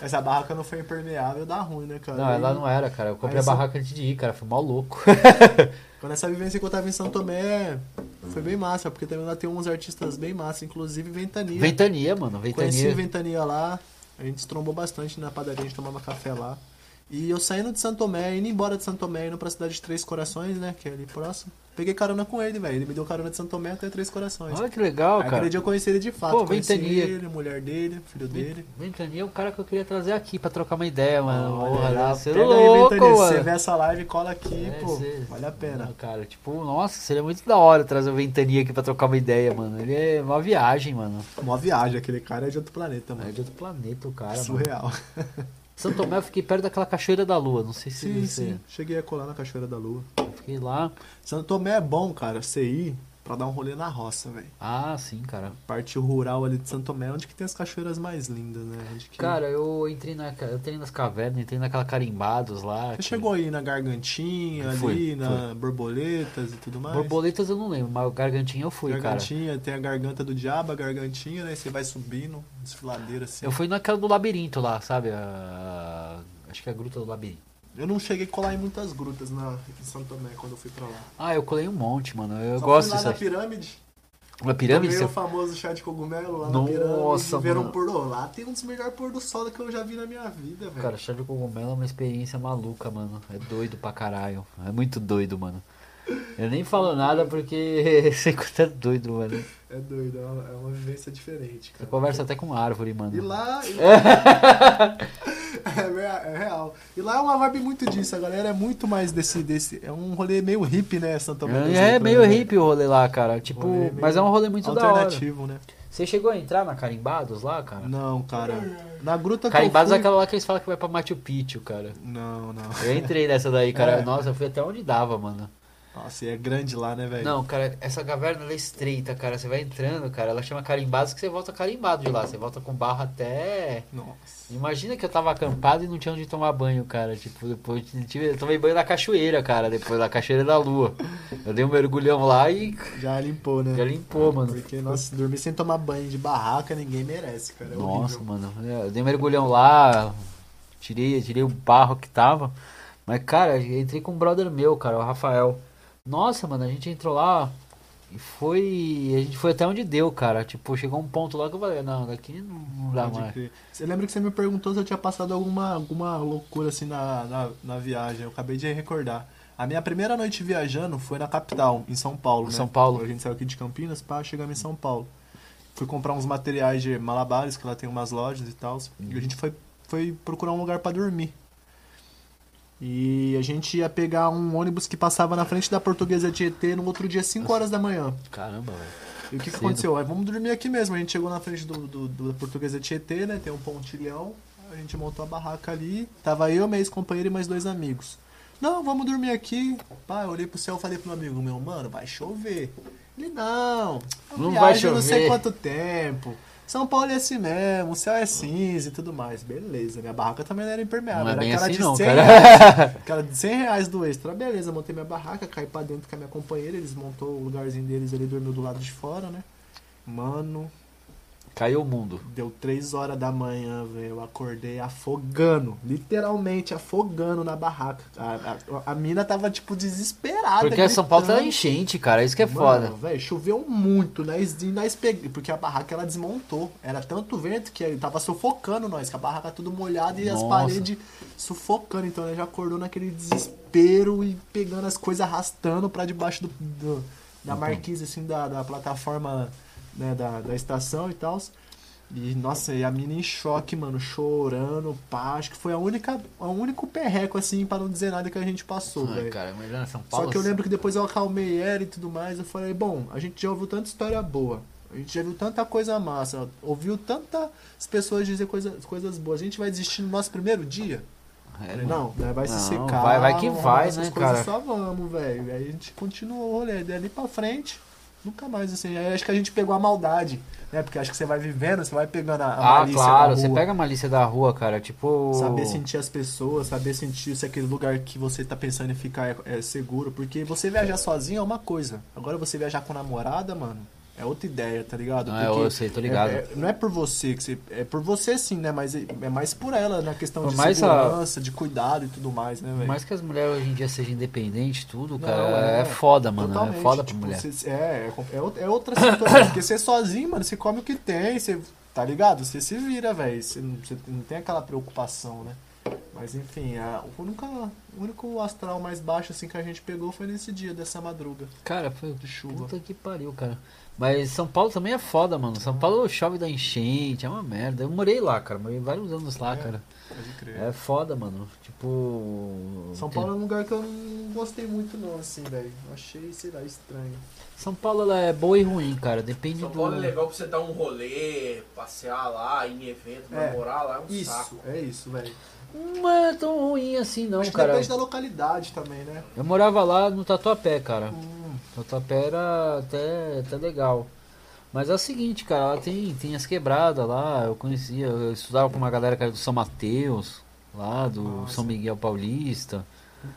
Essa barraca não foi impermeável, dá ruim, né, cara? não, ela não era, cara. Eu comprei a barraca antes de ir, cara. Foi mal louco. *laughs* Quando essa vivência que eu tava em São Tomé foi bem massa, porque também lá tem uns artistas bem massa, inclusive Ventania. Ventania, mano. Conheci Ventania. Ventania lá, a gente trombou bastante na padaria, a gente tomava café lá. E eu saindo de Santo Tomé, indo embora de Santo Tomé, indo pra cidade de Três Corações, né, que é ali próximo. Peguei carona com ele, velho. Ele me deu carona de Santo Tomé até Três Corações. Olha que legal, Aí cara. aquele dia eu conheci ele de fato. Pô, conheci Ventania. ele, mulher dele, filho dele. Ventania é um cara que eu queria trazer aqui pra trocar uma ideia, mano. Olha, Porra, ser pega aí, louco, Ventania. Se você mano. vê essa live, cola aqui, É, pô. cê- Vale a pena. Não, cara, tipo, nossa, seria muito da hora trazer o Ventania aqui pra trocar uma ideia, mano. Ele é uma viagem, mano. Uma viagem, aquele cara é de outro planeta, É mano. de outro planeta o cara, mano. Surreal. *laughs* Santo Tomé eu fiquei perto daquela Cachoeira da Lua, não sei se Sim, você... sim. Cheguei a colar na Cachoeira da Lua. Fiquei lá. Santo Tomé é bom, cara, você ir. Pra dar um rolê na roça, velho. Ah, sim, cara. Parte rural ali de Santo Tomé, onde que tem as cachoeiras mais lindas, né? Que... Cara, eu entrei na, eu entrei nas cavernas, entrei naquela carimbados lá. Você que- chegou aí na Gargantinha, Fui, ali, na Borboletas e tudo mais? Borboletas eu não lembro, mas Gargantinha eu fui, cara. Gargantinha, tem a garganta do diabo, a gargantinha, né? Você vai subindo, desfiladeira assim. Eu fui naquela do labirinto lá, sabe? A- Acho que é a gruta do labirinto. Eu não cheguei a colar em muitas grutas na, em Santo Tomé quando eu fui pra lá. Ah, eu colei um monte, mano. Eu Só gosto fui lá disso. na pirâmide. Uma pirâmide? Tomei o Você... famoso chá de cogumelo lá Nossa, na pirâmide. Um mano. pôr do lá. Tem um dos melhores pôr do sol que eu já vi na minha vida, velho. Cara, chá de cogumelo é uma experiência maluca, mano. É doido pra caralho. É muito doido, mano. Eu nem falo nada porque *laughs* você é doido, mano. É doido, é uma, é uma vivência diferente, Você cara. conversa até com árvore, mano. E lá. E *laughs* lá... é, rea- é real. E lá é uma vibe muito disso. A galera é muito mais desse. desse é um rolê meio hippie, né? Santo Tomé das É, Letras, meio né? hippie o rolê lá, cara. Tipo, mas é um rolê muito da hora. Alternativo, né? Você chegou a entrar na Carimbados lá, cara? Não, cara. Na gruta que Carimbados é fui... aquela lá que eles falam que vai pra Machu Picchu, cara. Não, não. Eu entrei nessa daí, cara. *laughs* É. Nossa, eu fui até onde dava, mano. Nossa, e é grande lá, né, velho? Não, cara, essa caverna é estreita, cara. Você vai entrando, cara. Ela chama carimbados que você volta carimbado de lá. Você volta com barro até. Nossa. Imagina que eu tava acampado e não tinha onde tomar banho, cara. Tipo, depois eu tive- eu tomei banho na cachoeira, cara. Depois da cachoeira da lua. Eu dei um mergulhão lá e Já limpou, né? já limpou, mano. Porque, nossa, dormir sem tomar banho de barraca ninguém merece, cara. É Nossa, horrível. mano. Eu dei um mergulhão lá, tirei, tirei o barro que tava. Mas, cara, entrei com um brother meu, cara, o Rafael. Nossa, mano, a gente entrou lá e foi. A gente foi até onde deu, cara. Tipo, chegou um ponto lá que eu falei, não, daqui não, dá Pode mais. crer. Você lembra que você me perguntou se eu tinha passado alguma, alguma loucura assim na, na, na viagem? Eu acabei de recordar. A minha primeira noite viajando foi na capital, em São Paulo. Em né? São Paulo. A gente saiu aqui de Campinas para chegamos em São Paulo. Fui comprar uns materiais de malabares, que lá tem umas lojas e tal. E a gente foi, foi procurar um lugar para dormir. E a gente ia pegar um ônibus que passava na frente da Portuguesa Tietê no outro dia, 5 horas da manhã. Caramba, velho. E o que, que aconteceu? Aí, vamos dormir aqui mesmo. A gente chegou na frente do, do, do- da Portuguesa Tietê, né? Tem um pontilhão. A gente montou a barraca ali. Tava eu, minha ex-companheira e mais dois amigos. Não, vamos dormir aqui. Pá, eu olhei pro céu e falei pro meu amigo meu, mano, vai chover. Ele, não, Não vai eu não sei chover." quanto tempo. São Paulo é assim mesmo, o céu é cinza e tudo mais. Beleza, minha barraca também não era impermeável. Não é era bem aquela assim de não, 100 cara. reais. Aquela de 100 reais do extra. Beleza, montei minha barraca, caí pra dentro com a minha companheira. Eles montou o lugarzinho deles ali, dormiu do lado de fora, né? Mano, Caiu o mundo. deu 3 horas da manhã, velho. Eu acordei afogando. Literalmente afogando na barraca. A, a, a mina tava, tipo, desesperada. Porque São Paulo tá gritando. enchente, cara. Isso que é Mano, foda. velho, choveu muito, né? E nós peguei, porque a barraca ela desmontou. Era tanto vento que tava sufocando nós, que a barraca tudo molhada e as Nossa. paredes sufocando. Então ele já acordou naquele desespero e pegando as coisas arrastando pra debaixo do, do- da marquise, assim, da, da plataforma né, da, da estação e tal. E, nossa, e a mina em choque, mano, chorando, pá. Acho que foi a única, o único perreco, assim, pra não dizer nada que a gente passou, velho. cara, imagina São Paulo. Só que eu lembro que depois eu acalmei ela e tudo mais. Eu falei, bom, a gente já ouviu tanta história boa. A gente já viu tanta coisa massa. Ouviu tantas pessoas dizer coisa, coisas boas. A gente vai desistir no nosso primeiro dia? É, não, né, vai se Não, secar. vai- vai que vai, né, coisas, cara? Só vamos, velho. Aí a gente continuou o rolê. Dali pra frente, nunca mais, assim. Aí acho que a gente pegou a maldade, né? Porque acho que você vai vivendo, você vai pegando a, a Ah, malícia claro, da você pega a malícia da rua, cara. Tipo. Saber sentir as pessoas, saber sentir se aquele lugar que você tá pensando em ficar é, é seguro. Porque você viajar sozinho é uma coisa. Agora você viajar com namorada, mano, é outra ideia, tá ligado? Ah, eu sei, tô ligado. é- é- não é por você que você. É por você sim, né? Mas é, é mais por ela, na questão Por de mais a- segurança, de cuidado e tudo mais, né, Por velho? mais que as mulheres hoje em dia sejam independentes, tudo, cara, é, é. foda, mano. É foda pra tipo, mulher. você- é, é, é outra- é situação. porque você sozinho, mano, você come o que tem, você. Tá ligado? Você se vira, velho. Você, não- você não tem aquela preocupação, né? Mas enfim, a, o, único, o único astral mais baixo assim que a gente pegou foi nesse dia dessa madruga. Cara, foi De chuva. Puta que pariu, cara. Mas São Paulo também é foda, mano. São Paulo chove da enchente, é uma merda. Eu morei lá, cara. Morei vários anos lá, É. cara. Pode crer. É foda, mano. Tipo. São tem- Paulo é um lugar que eu não gostei muito não, assim, velho. Achei, sei lá, estranho. São Paulo ela é boa e ruim, cara. Depende São do. Paulo é legal pra você dar um rolê, passear lá, ir em evento, É, namorar lá, é um Isso, saco. é isso, velho. Não é tão ruim assim, não, Acho cara. depende da localidade também, né? Eu morava lá no Tatuapé, cara. Hum, Tatuapé era até, até legal. Mas é o seguinte, cara, ela tem, tem as quebradas lá, eu conhecia, eu estudava com uma galera que era do São Mateus, lá do Nossa. São Miguel Paulista.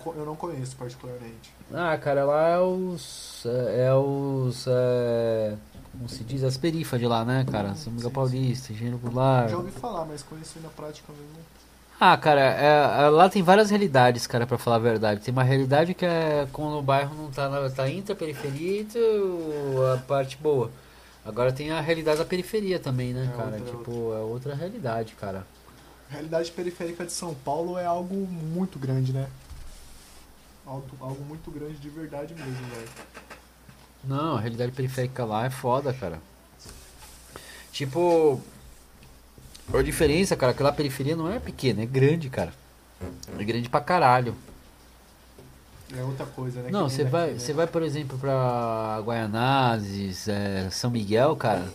Eu não conheço particularmente. Ah, cara, lá é os. É, é os. É, como se diz? As perifas de lá, né, cara? São Miguel sim, Paulista, Engenheiro Goulart. Já ouvi falar, mas conheci na prática mesmo. Ah, cara, é- é- lá tem várias realidades, cara, pra falar a verdade. Tem uma realidade que é quando o bairro não tá, na, tá entre a e a parte boa. Agora tem a realidade da periferia também, né, É cara? outra, tipo, é outra realidade, cara. Realidade periférica de São Paulo é algo muito grande, né? Algo, algo muito grande de verdade mesmo, velho. Não, a realidade periférica lá é foda, cara. Tipo, a diferença, cara, que lá a periferia não é pequena, é grande, cara. É grande pra caralho. É outra coisa, né? Não, você vai, né? você vai, por exemplo, pra Guaianazes, é, São Miguel, cara.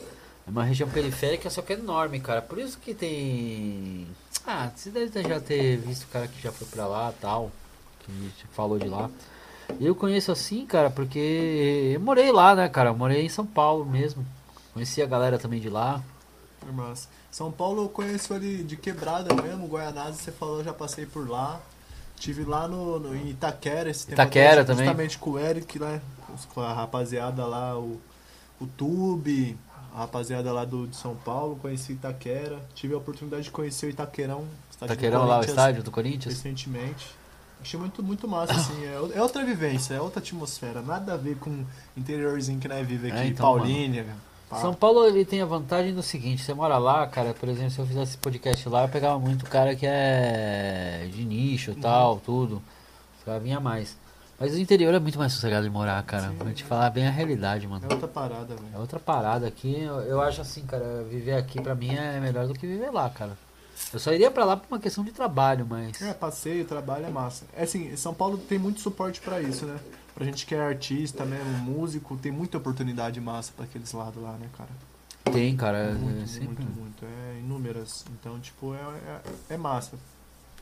É uma região periférica, só que é enorme, cara. Por isso que tem. Ah, você deve já ter visto o cara que já foi pra lá tal. Que falou de lá. Eu conheço assim, cara, porque eu morei lá, né, cara? Eu morei em São Paulo mesmo. Conheci a galera também de lá. É massa. São Paulo eu conheço ali de quebrada mesmo, Guaianazes, você falou, eu já passei por lá. Tive lá no, no- em Itaquera esse tempo Itaquera atrás, também. Justamente com o Eric, né? Com a rapaziada lá, o, o Tube, a rapaziada lá do, de São Paulo, conheci Itaquera. Tive a oportunidade de conhecer o Itaquerão. Taqueirão lá, o estádio do Corinthians. Recentemente. Achei muito, muito massa, assim. É, é outra vivência, é outra atmosfera. Nada a ver com o interiorzinho que nós vive aqui, É, então, Paulínia. Pá. São Paulo ele tem a vantagem do seguinte, você mora lá, cara, por exemplo, se eu fizesse podcast lá, eu pegava muito cara que é de nicho e tal, tudo. Ficava vinha mais. Mas o interior é muito mais sossegado de morar, cara. Sim. Pra te falar bem a realidade, mano. É outra parada, É velho. outra parada aqui. Eu, eu acho assim, cara, viver aqui pra mim é melhor do que viver lá, cara. Eu só iria pra lá por uma questão de trabalho, mas. É, passeio, trabalho é massa. É assim, São Paulo tem muito suporte pra isso, né? Pra gente que é artista mesmo, músico, tem muita oportunidade massa pra aqueles lados lá, né, cara? Tem, cara. é Muito, sempre. muito, muito. É inúmeras. Então, tipo, é, é, é massa.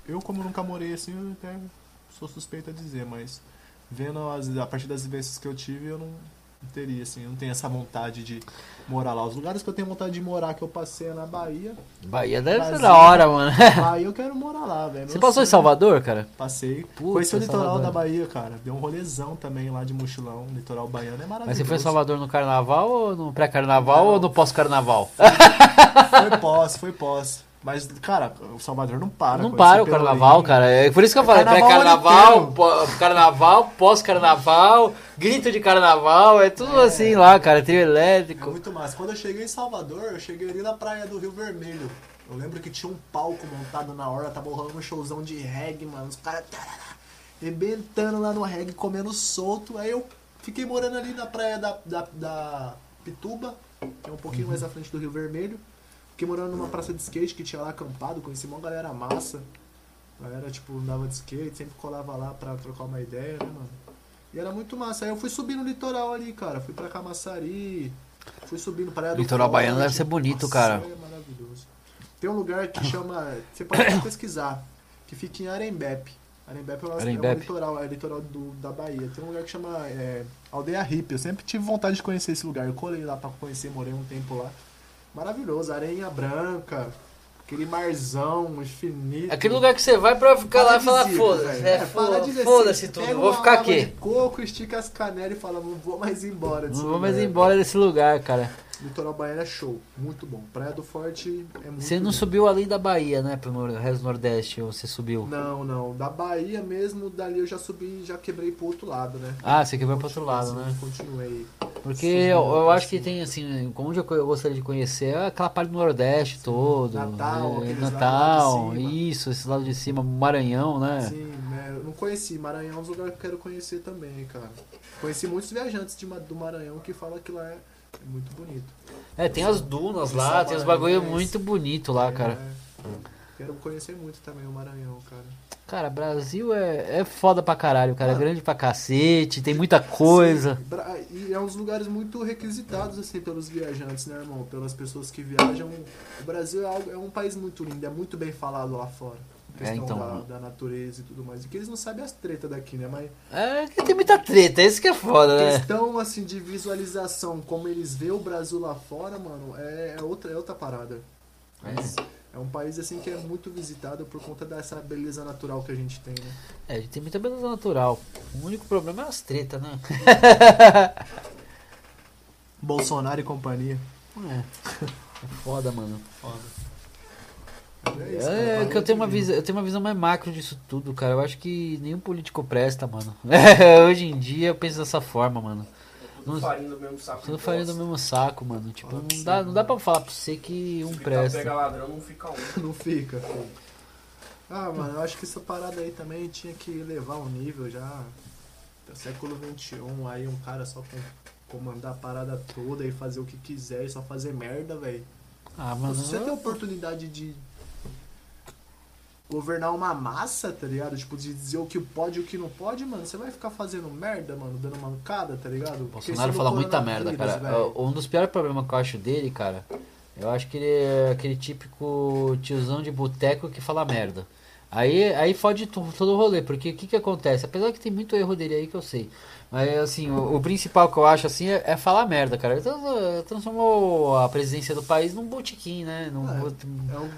Eu, como nunca morei assim, eu até sou suspeito a dizer, mas vendo as, a partir das vivências que eu tive, eu não, não teria, assim, eu não tenho essa vontade de morar lá. Os lugares que eu tenho vontade de morar, que eu passei é na Bahia. Bahia deve ser da hora, mano. *laughs* Bahia eu quero morar lá, velho. Você Meu passou em Salvador, cara? Passei. Puta, Conheci o litoral Salvador. da Bahia, cara. Deu um rolezão também lá de mochilão. Litoral baiano é maravilhoso. Mas você foi em Salvador no carnaval ou no pré-carnaval ou no pós-carnaval? Foi pós, foi pós. Mas, cara, o Salvador não para. Não para o carnaval, pelourinho. cara. É por isso que eu falei, Carnaval pré-carnaval, carnaval, pós-carnaval, grito de carnaval, é tudo É. assim lá, cara, trio É elétrico. muito massa. Quando eu cheguei em Salvador, eu cheguei ali na praia do Rio Vermelho. Eu lembro que tinha um palco montado na hora, tava rolando um showzão de reggae, mano. Os caras rebentando lá no reggae, comendo solto. Aí eu fiquei morando ali na praia da, da, da Pituba, que é um pouquinho mais à frente do Rio Vermelho. Fiquei morando numa praça de skate que tinha lá acampado, conheci uma galera massa. A galera, tipo, andava de skate, sempre colava lá pra trocar uma ideia, né, mano? E era muito massa. Aí eu fui subir no litoral ali, cara. Fui pra Camaçari, fui subindo do Litoral Forte. baiano deve ser bonito, Nossa, cara. É maravilhoso. Tem um lugar que chama. Você pode pesquisar. Que fica em Arembepe. Arembepe é um, é um Arembepe. litoral, é litoral do, da Bahia. Tem um lugar que chama é, Aldeia Hippie. Eu sempre tive vontade de conhecer esse lugar. Eu colei lá pra conhecer, morei um tempo lá. Maravilhoso, areia branca, aquele marzão infinito. Aquele lugar que você vai pra ficar lá e falar, foda-se, é, É, paradisíaco. foda- foda-se Pega tudo, vou ficar aqui. De coco, estica as canelas e fala, não vou mais embora. desse Não vou mais lugar. embora desse lugar, cara. Litoral Baiano é show, muito bom. Praia do Forte é muito Você não subiu além da Bahia, né, pro resto do Nordeste, ou você subiu? Não, não. Da Bahia mesmo, dali eu já subi, já quebrei pro outro lado, né? Ah, você quebrou pro outro lado, né? Continuei. Porque eu, eu acho que tem, assim, onde eu gostaria de conhecer é aquela parte do Nordeste todo. Natal, é, lados Natal, isso, esse lado de cima, Maranhão, né? Sim, né, eu não conheci. Maranhão é um lugar que eu quero conhecer também, cara. Conheci muitos viajantes de, do Maranhão que falam que lá é, é muito bonito. É, tem as dunas lá, é tem os bagulho muito bonito lá, cara. É, quero conhecer muito também o Maranhão, cara. Cara, Brasil é, é foda pra caralho, cara. É Mano. grande pra cacete, tem muita coisa. Sim, E é uns lugares muito requisitados, assim, pelos viajantes, né, irmão? Pelas pessoas que viajam. O Brasil é, algo- é um país muito lindo, é muito bem falado lá fora. Questão então. da, da natureza e tudo mais. E que eles não sabem as tretas daqui, né? Mas É que tem muita treta, esse que é foda, né? questão, assim, de visualização, como eles vê o Brasil lá fora, mano, é, é outra, é outra parada. Mas é um país, assim, que é muito visitado por conta dessa beleza natural que a gente tem, né? É, a gente tem muita beleza natural. O único problema é as tretas, né? *laughs* Bolsonaro e companhia. É. É foda, mano. Foda. É, isso, cara, É, valeu que eu tenho uma visão, eu tenho uma visão mais macro disso tudo, cara. Eu acho que nenhum político presta, mano. *laughs* É, hoje em dia eu penso dessa forma, mano. Tudo Não- farinha do mesmo saco. Tudo farinha do mesmo saco, mano. Tipo, não dá, não mano. dá pra falar pra você que um Se presta. pega ladrão, não fica um. *laughs* Não fica, filho. Ah, mano, eu acho que essa parada aí também tinha que levar um nível já. Até século XXI, aí um cara só com, comandar a parada toda e fazer o que quiser e só fazer merda, velho. Ah, mano. Se você tem a oportunidade de governar uma massa, tá ligado? Tipo, de dizer o que pode e o que não pode, mano, você vai ficar fazendo merda, mano, dando mancada, tá ligado? Bolsonaro fala muita merda, cara. coronavírus, velho, Um dos piores problemas que eu acho dele, cara, eu acho que ele é aquele típico tiozão de boteco que fala merda. Aí, aí fode todo o rolê, porque o que que acontece? Apesar que tem muito erro dele aí que eu sei. Mas assim, o, o principal que eu acho assim é, é falar merda, cara. Ele trans- transformou a presidência do país num botiquim, né? Num, É, É um,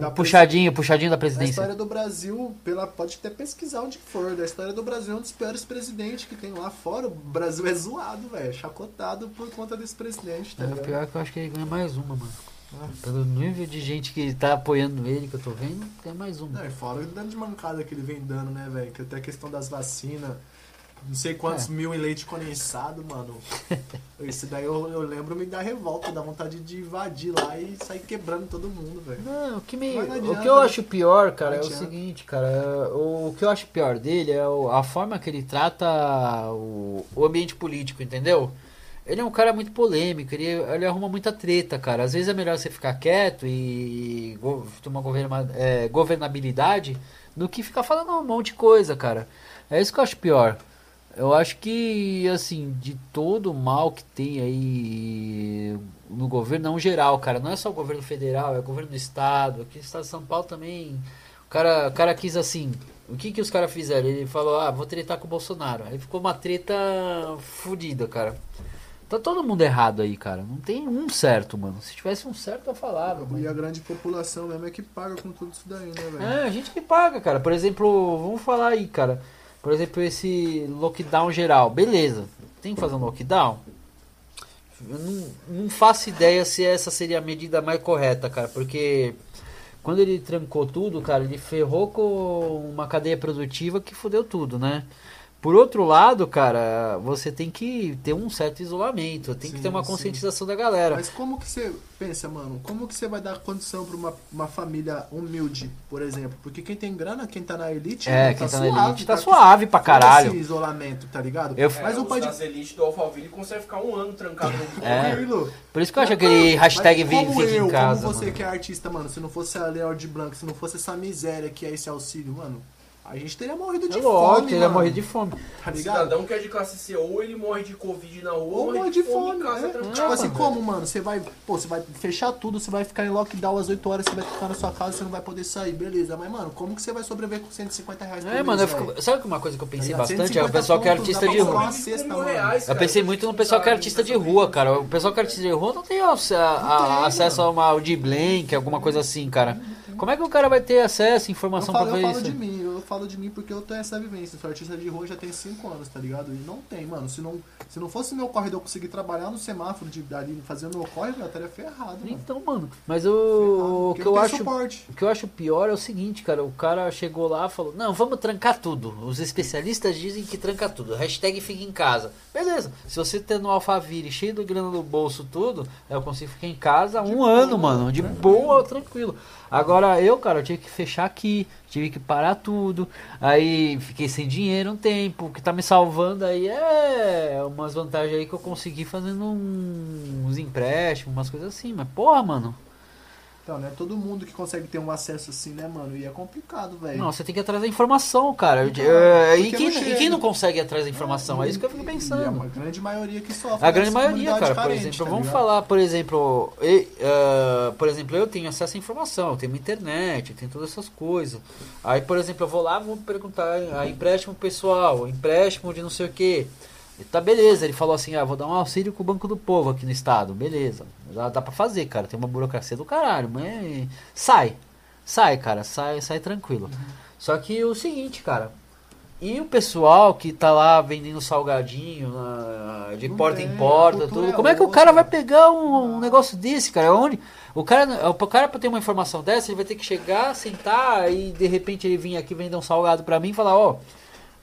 da puxadinho, puxadinho da A presidência. história do Brasil, pela, pode até pesquisar onde for, da história do Brasil é um dos piores presidentes que tem lá fora. O Brasil é zoado, velho, chacotado por conta desse presidente, tá É, ligado? pior é que eu acho que ele ganha mais uma, mano. Ah. Pelo nível de gente que tá apoiando ele, que eu tô vendo, ganha mais uma. Não, e fora o dano de mancada que ele vem dando, né, velho? Que até a questão das vacinas, não sei quantos É. mil em leite condensado, mano. *laughs* Esse daí eu, eu lembro me dá revolta, dá vontade de invadir lá e sair quebrando todo mundo, velho. Não, o que, me, o que eu acho pior, cara, é o seguinte, cara. O, que eu acho pior dele é a forma que ele trata o, o ambiente político, entendeu? Ele é um cara muito polêmico, ele, ele arruma muita treta, cara. Às vezes é melhor você ficar quieto e go- uma governa, é, governabilidade do que ficar falando um monte de coisa, cara. É isso que eu acho pior. Eu acho que, assim, de todo o mal que tem aí no governo, não geral, cara. Não é só o governo federal, é o governo do estado. Aqui no estado de São Paulo também. O cara, o cara quis assim. O que que os caras fizeram? Ele falou, ah, vou tretar com o Bolsonaro. Aí ficou uma treta fodida, cara. Tá todo mundo errado aí, cara. Não tem um certo, mano. Se tivesse um certo, eu falava. E mano. a grande população mesmo é que paga com tudo isso daí, né, velho? É, a gente que paga, cara. Por exemplo, vamos falar aí, cara. Por exemplo, esse lockdown geral. Beleza. Tem que fazer um lockdown? Eu não, não faço ideia se essa seria a medida mais correta, cara. Porque quando ele trancou tudo, cara, ele ferrou com uma cadeia produtiva que fudeu tudo, né? Por outro lado, cara, você tem que ter um certo isolamento, tem que Sim, ter uma sim. conscientização da galera. Mas como que você pensa, mano? Como que você vai dar condição pra uma, uma família humilde, por exemplo? Porque quem tem grana, quem tá na elite, É, quem tá suave, na elite tá com suave pra caralho. Esse isolamento, tá ligado? Eu- Mas é, o os pai de das elites do Alphaville conseguem ficar um ano trancado no É. Tranquilo. Por isso que eu acho aquele hashtag Mas como fica eu, em casa. Como você mano. que é artista, mano, se não fosse a Leor de Blanc, se não fosse essa miséria que é esse auxílio, mano, a gente teria morrido de É lógico, fome, ele ia mano. morrer de fome. Tá ligado? cidadão que é de classe C, ou ele morre de Covid na rua, Ou morre de fome, em casa né? trancado. Tipo assim, mano. como, mano? Você vai, pô, você vai fechar tudo, você vai ficar em lockdown às 8 horas, você vai ficar na sua casa, você não vai poder sair, beleza. Mas, mano, como que você vai sobreviver com 150 reais por É, mês, mano, eu fico- sabe que uma coisa que eu pensei Tá bastante? É o 150 pessoal que é artista de rua. Sobrevive cesta, Eu pensei muito no pessoal que é artista de rua, cara. O pessoal que é artista de rua não tem a- Não tem, acesso a uma Audi Blank, alguma coisa assim, cara. Como é que o cara vai ter acesso, Eu informação falo, pra eu ver falo isso? de mim, eu falo de mim porque eu tenho essa vivência. Eu sou artista de rua já tem 5 anos, tá ligado? E não tem, mano. Se não, se não fosse meu corre de eu conseguir trabalhar no semáforo de, ali, fazendo meu corre, eu estaria ferrado, mano. Então, mano, mas Ferrado, o, o que eu tem acho suporte. O que eu acho pior é o seguinte, cara, o cara chegou lá e falou, não, vamos trancar tudo. Os especialistas dizem que tranca tudo. Hashtag fica em casa. Beleza, se você tendo um Alphaville cheio de grana no bolso, tudo, eu consigo ficar em casa De um boa, ano, mano. De boa, tranquilo. Agora eu, cara, eu tive que fechar aqui, tive que parar tudo. Aí fiquei sem dinheiro um tempo. O que tá me salvando aí é umas vantagens aí que eu consegui fazendo uns empréstimos, umas coisas assim. Mas porra, mano. Então, né? Todo mundo que consegue ter um acesso assim, né, mano? E é complicado, velho. Não, você tem que ir atrás da informação, cara. Então, É, e, quem, e quem não consegue ir atrás da informação? É isso que eu fico é pensando. uma grande maioria que sofre. A grande maioria, cara, por exemplo, tá vamos ligado? falar, por exemplo, e- ah, por exemplo, eu tenho acesso à informação, eu tenho internet, eu tenho todas essas coisas. Aí, por exemplo, eu vou lá, vou perguntar, a empréstimo pessoal, empréstimo de não sei o Tá beleza, ele falou assim, ah, vou dar um auxílio com o Banco do Povo aqui no estado, beleza. Dá, dá pra fazer, cara, tem uma burocracia do caralho, mas sai. Sai, cara, sai, sai tranquilo. Uhum. Só que o seguinte, cara, e o pessoal que tá lá vendendo salgadinho na- de Não porta tem, em porta, tudo. é Como é que o cara vai pegar um, um negócio desse, cara? Onde? O cara, o cara pra ter uma informação dessa, ele vai ter que chegar, sentar e de repente ele vir aqui vender um salgado pra mim e falar, ó,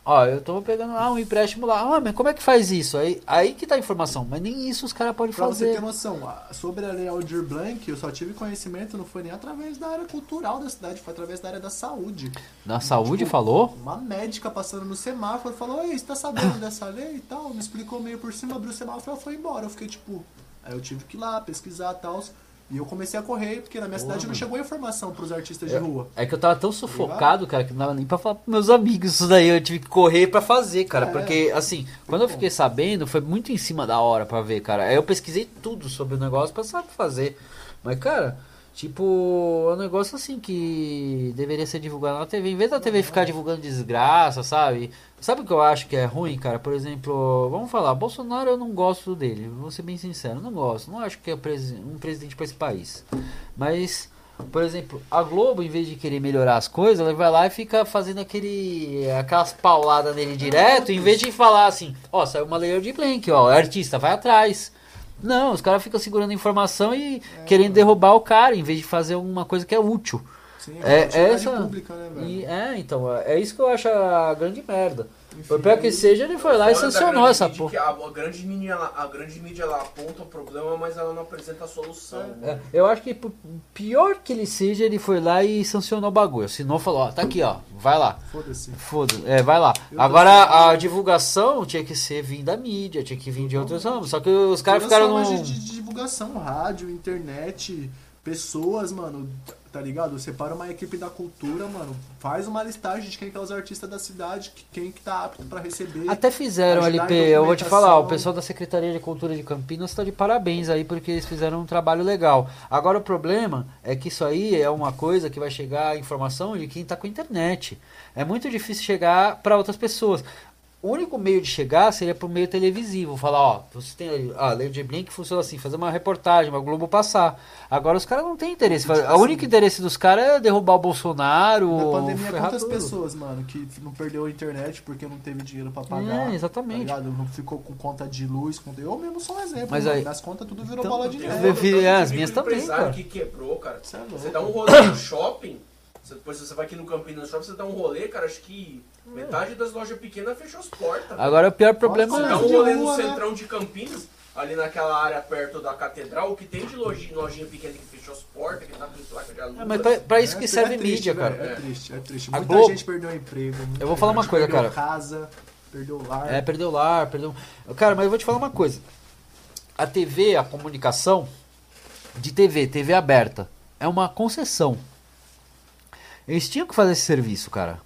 ó, eu tô pegando lá um empréstimo lá. Ah, mas como é que faz isso? Aí, aí que tá a informação, mas nem isso os caras podem Pra você fazer. ter noção, sobre a Lei Aldir Blanc, eu só tive conhecimento, não foi nem através da área cultural da cidade, foi através da área da saúde. Na saúde Tipo, falou? Uma médica passando no semáforo falou: Ei, você tá sabendo dessa lei e tal? Me explicou meio por cima, abriu o semáforo e foi embora. Eu fiquei tipo. Aí eu tive que ir lá pesquisar e tal. E eu comecei a correr, porque na minha Pô, cidade não chegou informação pros artistas de rua. É que eu tava tão sufocado, cara, que não dava nem pra falar pros meus amigos isso daí. Eu tive que correr pra fazer, cara. É. Porque, assim, quando eu fiquei sabendo, foi muito em cima da hora pra ver, cara. Aí eu pesquisei tudo sobre o negócio pra saber fazer. Mas, cara, tipo, é um negócio assim que deveria ser divulgado na TV. Em vez da TV ficar divulgando desgraça, sabe? Sabe o que eu acho que é ruim, cara? Por exemplo, vamos falar, Bolsonaro eu não gosto dele, vou ser bem sincero, não gosto. Não acho que é um presidente pra esse país. Mas, por exemplo, a Globo, em vez de querer melhorar as coisas, ela vai lá e fica fazendo aquele aquelas pauladas nele direto, em vez de falar assim, ó, saiu uma lei de Blank, ó, artista, vai atrás. Não, os caras ficam segurando informação e querendo derrubar o cara, em vez de fazer alguma coisa que é útil. Sim, É, uma utilidade essa- pública, né, velho? E, é, então, é isso que eu acho a grande merda. Enfim, Por pior que seja, ele foi lá e sancionou essa porra. que A, a grande mídia, ela- a grande mídia ela aponta o problema, mas ela não apresenta a solução. É, eu acho que por pior que ele seja, ele foi lá e sancionou o bagulho. Assinou falou, ó, tá aqui, ó, vai lá. Foda-se. Foda, é, vai lá. Eu Agora a divulgação tinha que ser vir da mídia, tinha que vir de outros ramos. Só que os caras ficaram no. de, de divulgação, rádio, internet, pessoas, mano, tá ligado? Separa uma equipe da cultura, mano. Faz uma listagem de quem que é os artistas da cidade, que- quem que tá apto pra receber. Até fizeram LP, eu vou te falar, o pessoal da Secretaria de Cultura de Campinas está de parabéns aí, porque eles fizeram um trabalho legal. Agora o problema é que isso aí é uma coisa que vai chegar a informação de quem está com internet. É muito difícil chegar para outras pessoas. O único meio de chegar seria por meio televisivo. Falar, ó, você tem ali, ah, Lei de Blink funciona assim, fazer uma reportagem, uma Globo passar. Agora os caras não têm interesse. Tipo O único interesse dos caras é derrubar o Bolsonaro. Na pandemia, quantas tudo. pessoas, mano, que não perdeu a internet porque não teve dinheiro pra pagar? É, exatamente. Tá? Não ficou com conta de luz. Conta... Eu mesmo sou um exemplo. Mas mano. aí- Minhas contas tudo virou Então, bola de neve. é, as minhas também, cara. que quebrou, cara. Cê é. Você dá um rolê no *coughs* shopping, você- depois você vai aqui no Campinas Shopping, você dá um rolê, cara, acho que metade das lojas pequenas fechou as portas. Agora o pior problema Você Nossa, dá Mas um de rolê no né? centrão de Campinas, ali naquela área perto da catedral, o que tem de lojinha, lojinha pequena que fechou as portas, que tá com placa de aluno. É, mas pra, pra isso É, que é serve triste, mídia, cara. É triste, é triste. A Muita Globo- gente perdeu emprego. Eu vou falar uma coisa, perdeu cara. casa, perdeu lar. É, perdeu lar, perdeu. Cara, mas eu vou te falar uma coisa. A TV, a comunicação de TV, TV aberta, é uma concessão. Eles tinham que fazer esse serviço, cara.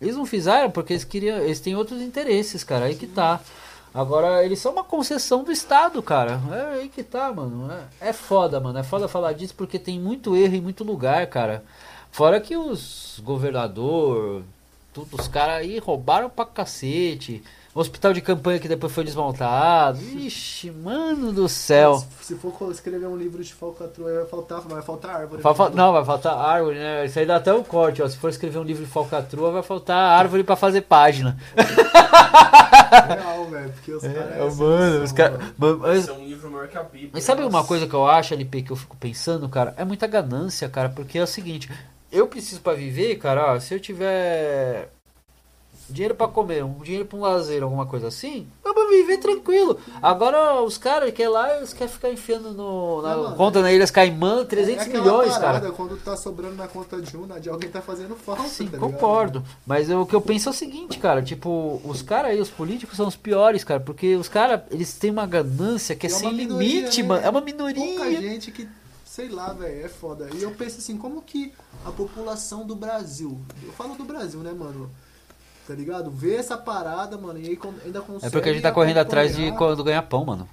Eles não fizeram porque eles queriam. Eles têm outros interesses, cara. Aí que tá. Agora, eles são uma concessão do Estado, cara. É aí que tá, mano. É, é foda, mano. É foda falar disso porque tem muito erro em muito lugar, cara. Fora que os governador, tudo, os caras aí roubaram pra cacete. Hospital de campanha que depois foi desmontado. Ixi, mano do céu. Se, se for escrever um livro de falcatrua, vai faltar, vai faltar árvore. Vai fal- Não, vai faltar árvore, né? Isso aí dá até um corte, ó. Se for escrever um livro de falcatrua, vai faltar árvore pra fazer página. *laughs* Real, velho, porque os caras... É, mano, os caras. Esse é um livro maior que a Bíblia. Mas sabe uma coisa que eu acho, LP, que eu fico pensando, cara? É muita ganância, cara, porque é o seguinte, eu preciso pra viver, cara, ó, se eu tiver dinheiro pra comer, um dinheiro pra um lazer, alguma coisa assim, eu vou viver tranquilo. Agora os caras que é lá, eles querem ficar enfiando no, na Não, conta na Ilhas Caimã 300 é milhões, parada, cara. quando tá sobrando na conta de um, de alguém tá fazendo falta, Sim, tá ligado? concordo. Mas eu- o que eu penso é o seguinte, cara. Tipo, os caras aí, os políticos são os piores, cara. Porque os caras, eles têm uma ganância que é, é sem minoria, limite, né? mano. É uma Pouca minoria. gente que sei lá, velho, é foda. E eu penso assim, como que a população do Brasil, eu falo do Brasil, né, mano? Tá ligado? Vê essa parada, mano, e aí ainda consegue É porque a gente tá correndo atrás de quando ganhar pão, mano.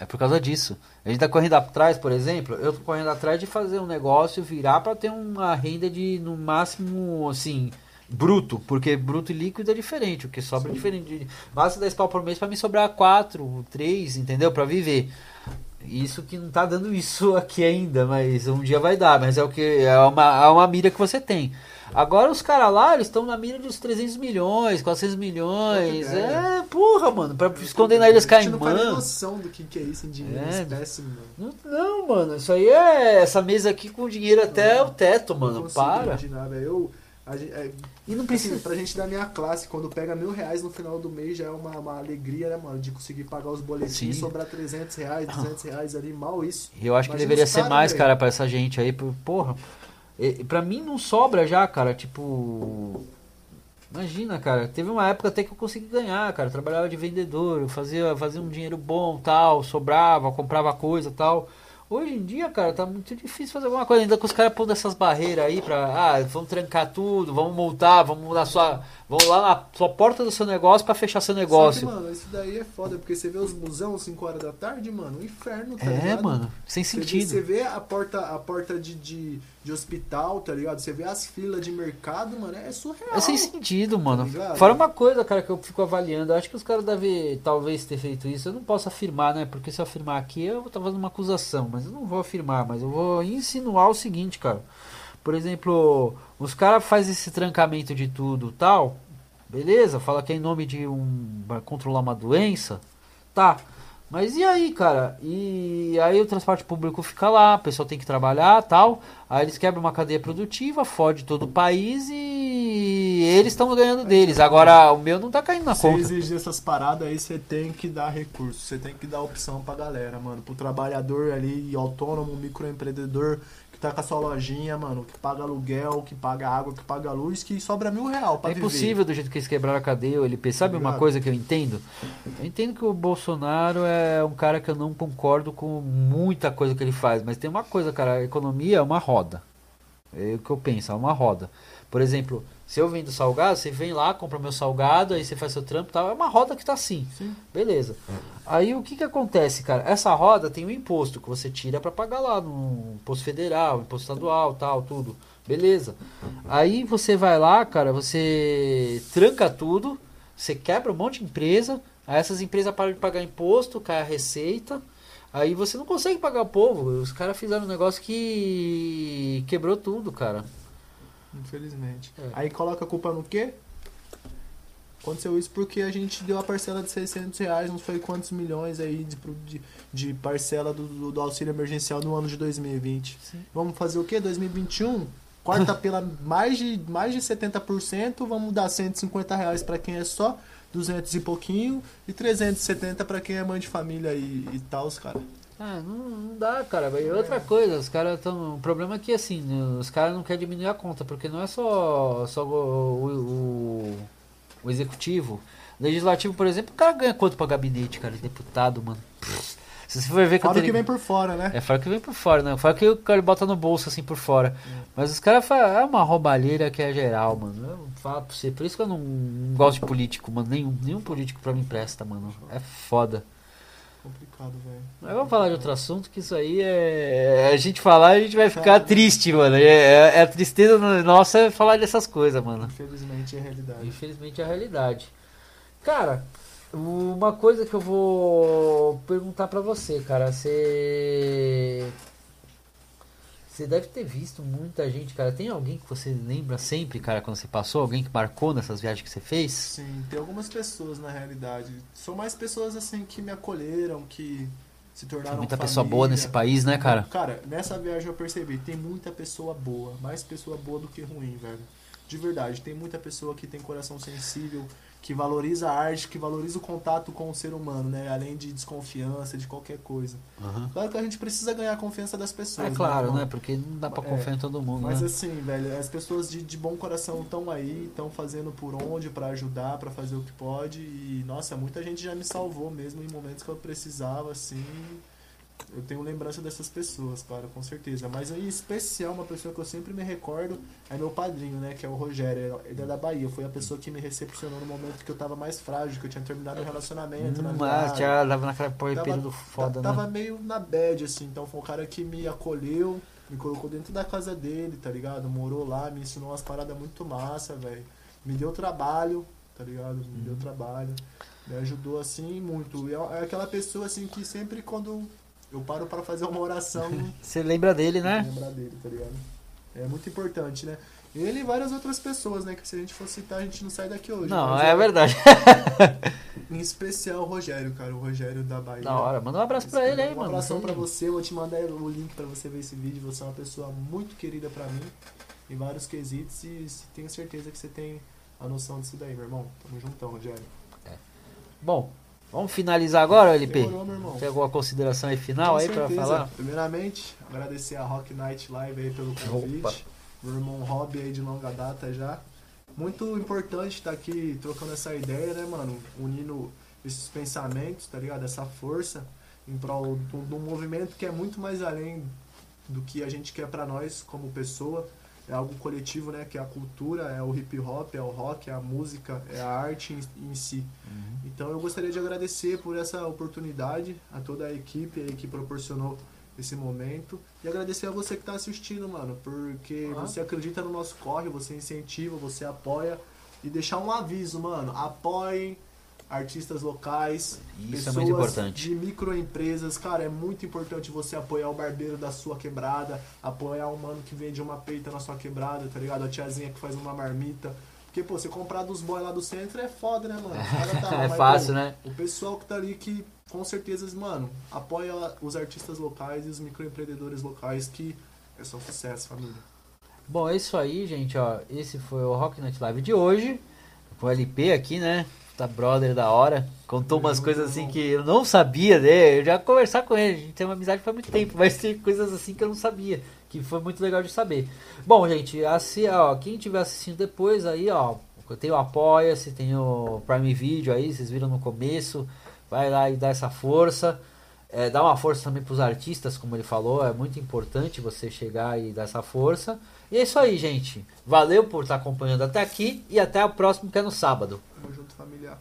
É por causa disso. A gente tá correndo atrás, por exemplo, eu tô correndo atrás de fazer um negócio virar pra ter uma renda de, no máximo, assim, bruto. Porque bruto e líquido é diferente. O que sobra é diferente. Basta 10 pau por mês pra me sobrar 4, 3, entendeu? Pra viver. Isso que não tá dando isso *laughs* aqui ainda, mas um dia vai dar. Mas é o que é uma, é uma mira que você tem. Agora os caras lá, eles estão na mira dos 300 milhões, 400 milhões. É, porra, mano. Pra esconder na Ilhas A gente não Caimã. noção do que, que é isso em dinheiro, É. espécie, mano. Não, não, mano. Isso aí é essa mesa aqui com dinheiro até o teto, Não mano. Para. imaginar. Eu, a é, E não assim, precisa. pra gente da minha classe, quando pega mil reais no final do mês, já é uma, uma alegria, né, mano? De conseguir pagar os boletins, Sim. sobrar 300 reais, 200 reais ali, mal isso. Eu acho que Imagina deveria os ser cara, mais, velho. cara, pra essa gente aí. por- Porra. Pra mim não sobra já, cara. Tipo. Imagina, cara. Teve uma época até que eu consegui ganhar, cara. Eu trabalhava de vendedor, eu fazia, fazia um dinheiro bom, tal, sobrava, comprava coisa, tal. Hoje em dia, cara, tá muito difícil fazer alguma coisa. Ainda com os caras pondo essas barreiras aí pra. Ah, vamos trancar tudo, vamos multar, vamos na sua. Vamos lá na sua porta do seu negócio pra fechar seu negócio. Só que, mano, isso daí é foda, porque você vê os busão 5 horas da tarde, mano, um inferno, tá é, ligado? mano, sem Você vê- sentido. Você vê a porta, a porta de, de, de hospital, tá ligado? Você vê as filas de mercado, mano, é surreal. É sem sentido, mano. ligado? Fora uma coisa, cara, que eu fico avaliando. Eu acho que os caras devem, talvez, ter feito isso. Eu não posso afirmar, né? Porque se eu afirmar aqui, eu vou estar fazendo uma acusação. Mas eu não vou afirmar, mas eu vou insinuar o seguinte, cara. Por exemplo, os caras fazem esse trancamento de tudo tal. Beleza, fala que é em nome de um. pra controlar uma doença. Tá. Mas e aí, cara? E aí o transporte público fica lá, a pessoa tem que trabalhar tal. Aí eles quebram uma cadeia produtiva, fode todo o país e eles estão ganhando deles. Agora o meu não tá caindo na Você conta. exigir essas paradas aí, você tem que dar recurso, você tem que dar opção pra galera, mano. Pro trabalhador ali, autônomo, microempreendedor, que tá com a sua lojinha, mano, que paga aluguel, que paga água, que paga luz, que sobra mil real pra É viver. impossível do jeito que eles quebraram a cadeia, o LP. Sabe uma coisa que eu entendo? Eu entendo que o Bolsonaro é um cara que eu não concordo com muita coisa que ele faz, mas tem uma coisa, cara, a economia é uma roda. É o que eu penso, é uma roda. Por exemplo, se eu vendo salgado, você vem lá, compra meu salgado, aí você faz seu trampo e tal, é uma roda que tá assim. Sim. Beleza. Aí o que que acontece, cara? Essa roda tem um imposto que você tira pra pagar lá no imposto federal, imposto estadual, tal, tudo. Beleza. Aí você vai lá, cara, você tranca tudo, você quebra um monte de empresa, aí essas empresas param de pagar imposto, cai a receita, aí você não consegue pagar o povo. Os caras fizeram um negócio que quebrou tudo, cara. Infelizmente. É. Aí coloca a culpa no quê? Aconteceu isso porque a gente deu a parcela de 600 reais, não sei quantos milhões aí de, de, de parcela do, do, do auxílio emergencial no ano de 2020. Sim. Vamos fazer o quê? 2021? Corta *laughs* pela mais de, mais de 70%, vamos dar 150 reais pra quem é só, 200 e pouquinho, e 370 pra quem é mãe de família e, e tal, cara. Ah, não, não dá, cara. E outra coisa, os caras estão. O problema é que assim, né, os caras não querem diminuir a conta, porque não é só, só o, o, o executivo. Legislativo, por exemplo, o cara ganha quanto pra gabinete, cara? Deputado, mano. Pff, Se você for ver Fora o que vem por fora, né? É fora que vem por fora, né? Fora que o cara bota no bolso assim por fora. Mas os caras falam, é uma roubalheira que é geral, mano. Eu falo pra você, por isso que eu não, não gosto de político, mano. Nenhum, nenhum político pra mim presta, mano. É foda. Complicado, velho. Mas vamos falar de outro assunto, que isso aí é. A gente falar, a gente vai ficar triste, mano. É, é- é a tristeza nossa é falar dessas coisas, mano. Infelizmente é a realidade. Infelizmente é a realidade. Cara, uma coisa que eu vou perguntar pra você, cara. Você. Você deve ter visto muita gente, cara. Tem alguém que você lembra sempre, cara, quando você passou? Alguém que marcou nessas viagens que você fez? Sim, tem algumas pessoas na realidade. São mais pessoas assim que me acolheram, que se tornaram Tem muita família. pessoa boa nesse país, né, cara? Cara, nessa viagem eu percebi, tem muita pessoa boa, mais pessoa boa do que ruim, velho. De verdade, tem muita pessoa que tem coração sensível, que valoriza a arte, que valoriza o contato com o ser humano, né? Além de desconfiança, de qualquer coisa. Claro que a gente precisa ganhar a confiança das pessoas. É claro, irmão? né? Porque não dá pra É, confiar em todo mundo, Mas né? assim, velho, as pessoas de, de bom coração estão aí, estão fazendo por onde pra ajudar, pra fazer o que pode. E, nossa, muita gente já me salvou mesmo em momentos que eu precisava, assim. Eu tenho lembrança dessas pessoas, claro, com certeza. Mas em especial, uma pessoa que eu sempre me recordo é meu padrinho, né? Que é o Rogério. Ele é da Bahia. Foi a pessoa que me recepcionou no momento que eu tava mais frágil, que eu tinha terminado o relacionamento. Hum, ah, já tava naquela pô- Tava- período foda, Ta- Tava né? meio na bad, assim. Então foi um cara que me acolheu, me colocou dentro da casa dele, tá ligado? Morou lá, me ensinou umas paradas muito massa, velho. Me deu trabalho, tá ligado? Me Uhum. deu trabalho. Me ajudou, assim, muito. E é é aquela pessoa, assim, que sempre quando eu paro pra fazer uma oração, *laughs* Você lembra dele, né? lembrar dele, tá ligado? É muito importante, né? Ele e várias outras pessoas, né? Que se a gente for citar, a gente não sai daqui hoje. Não, Mas é verdade. *laughs* Em especial o Rogério, cara. O Rogério da Bahia. Da hora. Manda um abraço pra ele aí, um mano. abração pra você, vou te mandar o link pra você ver esse vídeo. Você é uma pessoa muito querida pra mim, em vários quesitos, e tenho certeza que você tem a noção disso daí, meu irmão. Tamo juntão, Rogério. Bom, vamos finalizar agora, LP? Demorou, meu irmão. Tem alguma consideração aí final Com aí pra certeza. falar? Primeiramente, agradecer a Rock Night Live aí pelo convite. Opa. Meu irmão Hobby aí de longa data já. Muito importante estar aqui trocando essa ideia, né, mano? Unindo esses pensamentos, tá ligado? Essa força em prol de um- de um movimento que é muito mais além do que a gente quer pra nós como pessoa. É algo coletivo, né? Que é a cultura, é o hip hop, é o rock, é a música, é a arte em, em si. Então eu gostaria de agradecer por essa oportunidade a toda a equipe aí que proporcionou esse momento e agradecer a você que está assistindo, mano, porque Ah. você acredita no nosso corre, você incentiva, você apoia e deixar um aviso, mano, apoiem artistas locais, Isso é pessoas muito importante. de microempresas, cara, é muito importante você apoiar o barbeiro da sua quebrada, apoiar o mano que vende uma peita na sua quebrada, tá ligado? A tiazinha que faz uma marmita. Porque, pô, você comprar dos boys lá do centro é foda, né, mano? Tá *laughs* É mas, fácil, pô, né? O pessoal que tá ali que, com certeza, mano, apoia os artistas locais e os microempreendedores locais que é só sucesso, família. Bom, é isso aí, gente, ó. Esse foi o Rock Night Live de hoje. Com o LP aqui, né? Tá brother da hora. Contou umas coisas assim que eu não sabia, né? Eu já conversar com ele, a gente tem uma amizade faz muito tempo, mas tem coisas assim que eu não sabia, que foi muito legal de saber. Bom, gente, assim, ó, quem estiver assistindo depois aí, ó, tem o Apoia-se, tem o Prime Video aí, vocês viram no começo, vai lá e dá essa força. É, dá uma força também pros artistas, como ele falou, é muito importante você chegar e dar essa força. E é isso aí, gente. Valeu por estar acompanhando até aqui e até o próximo que é no sábado. Tamo junto, familiar.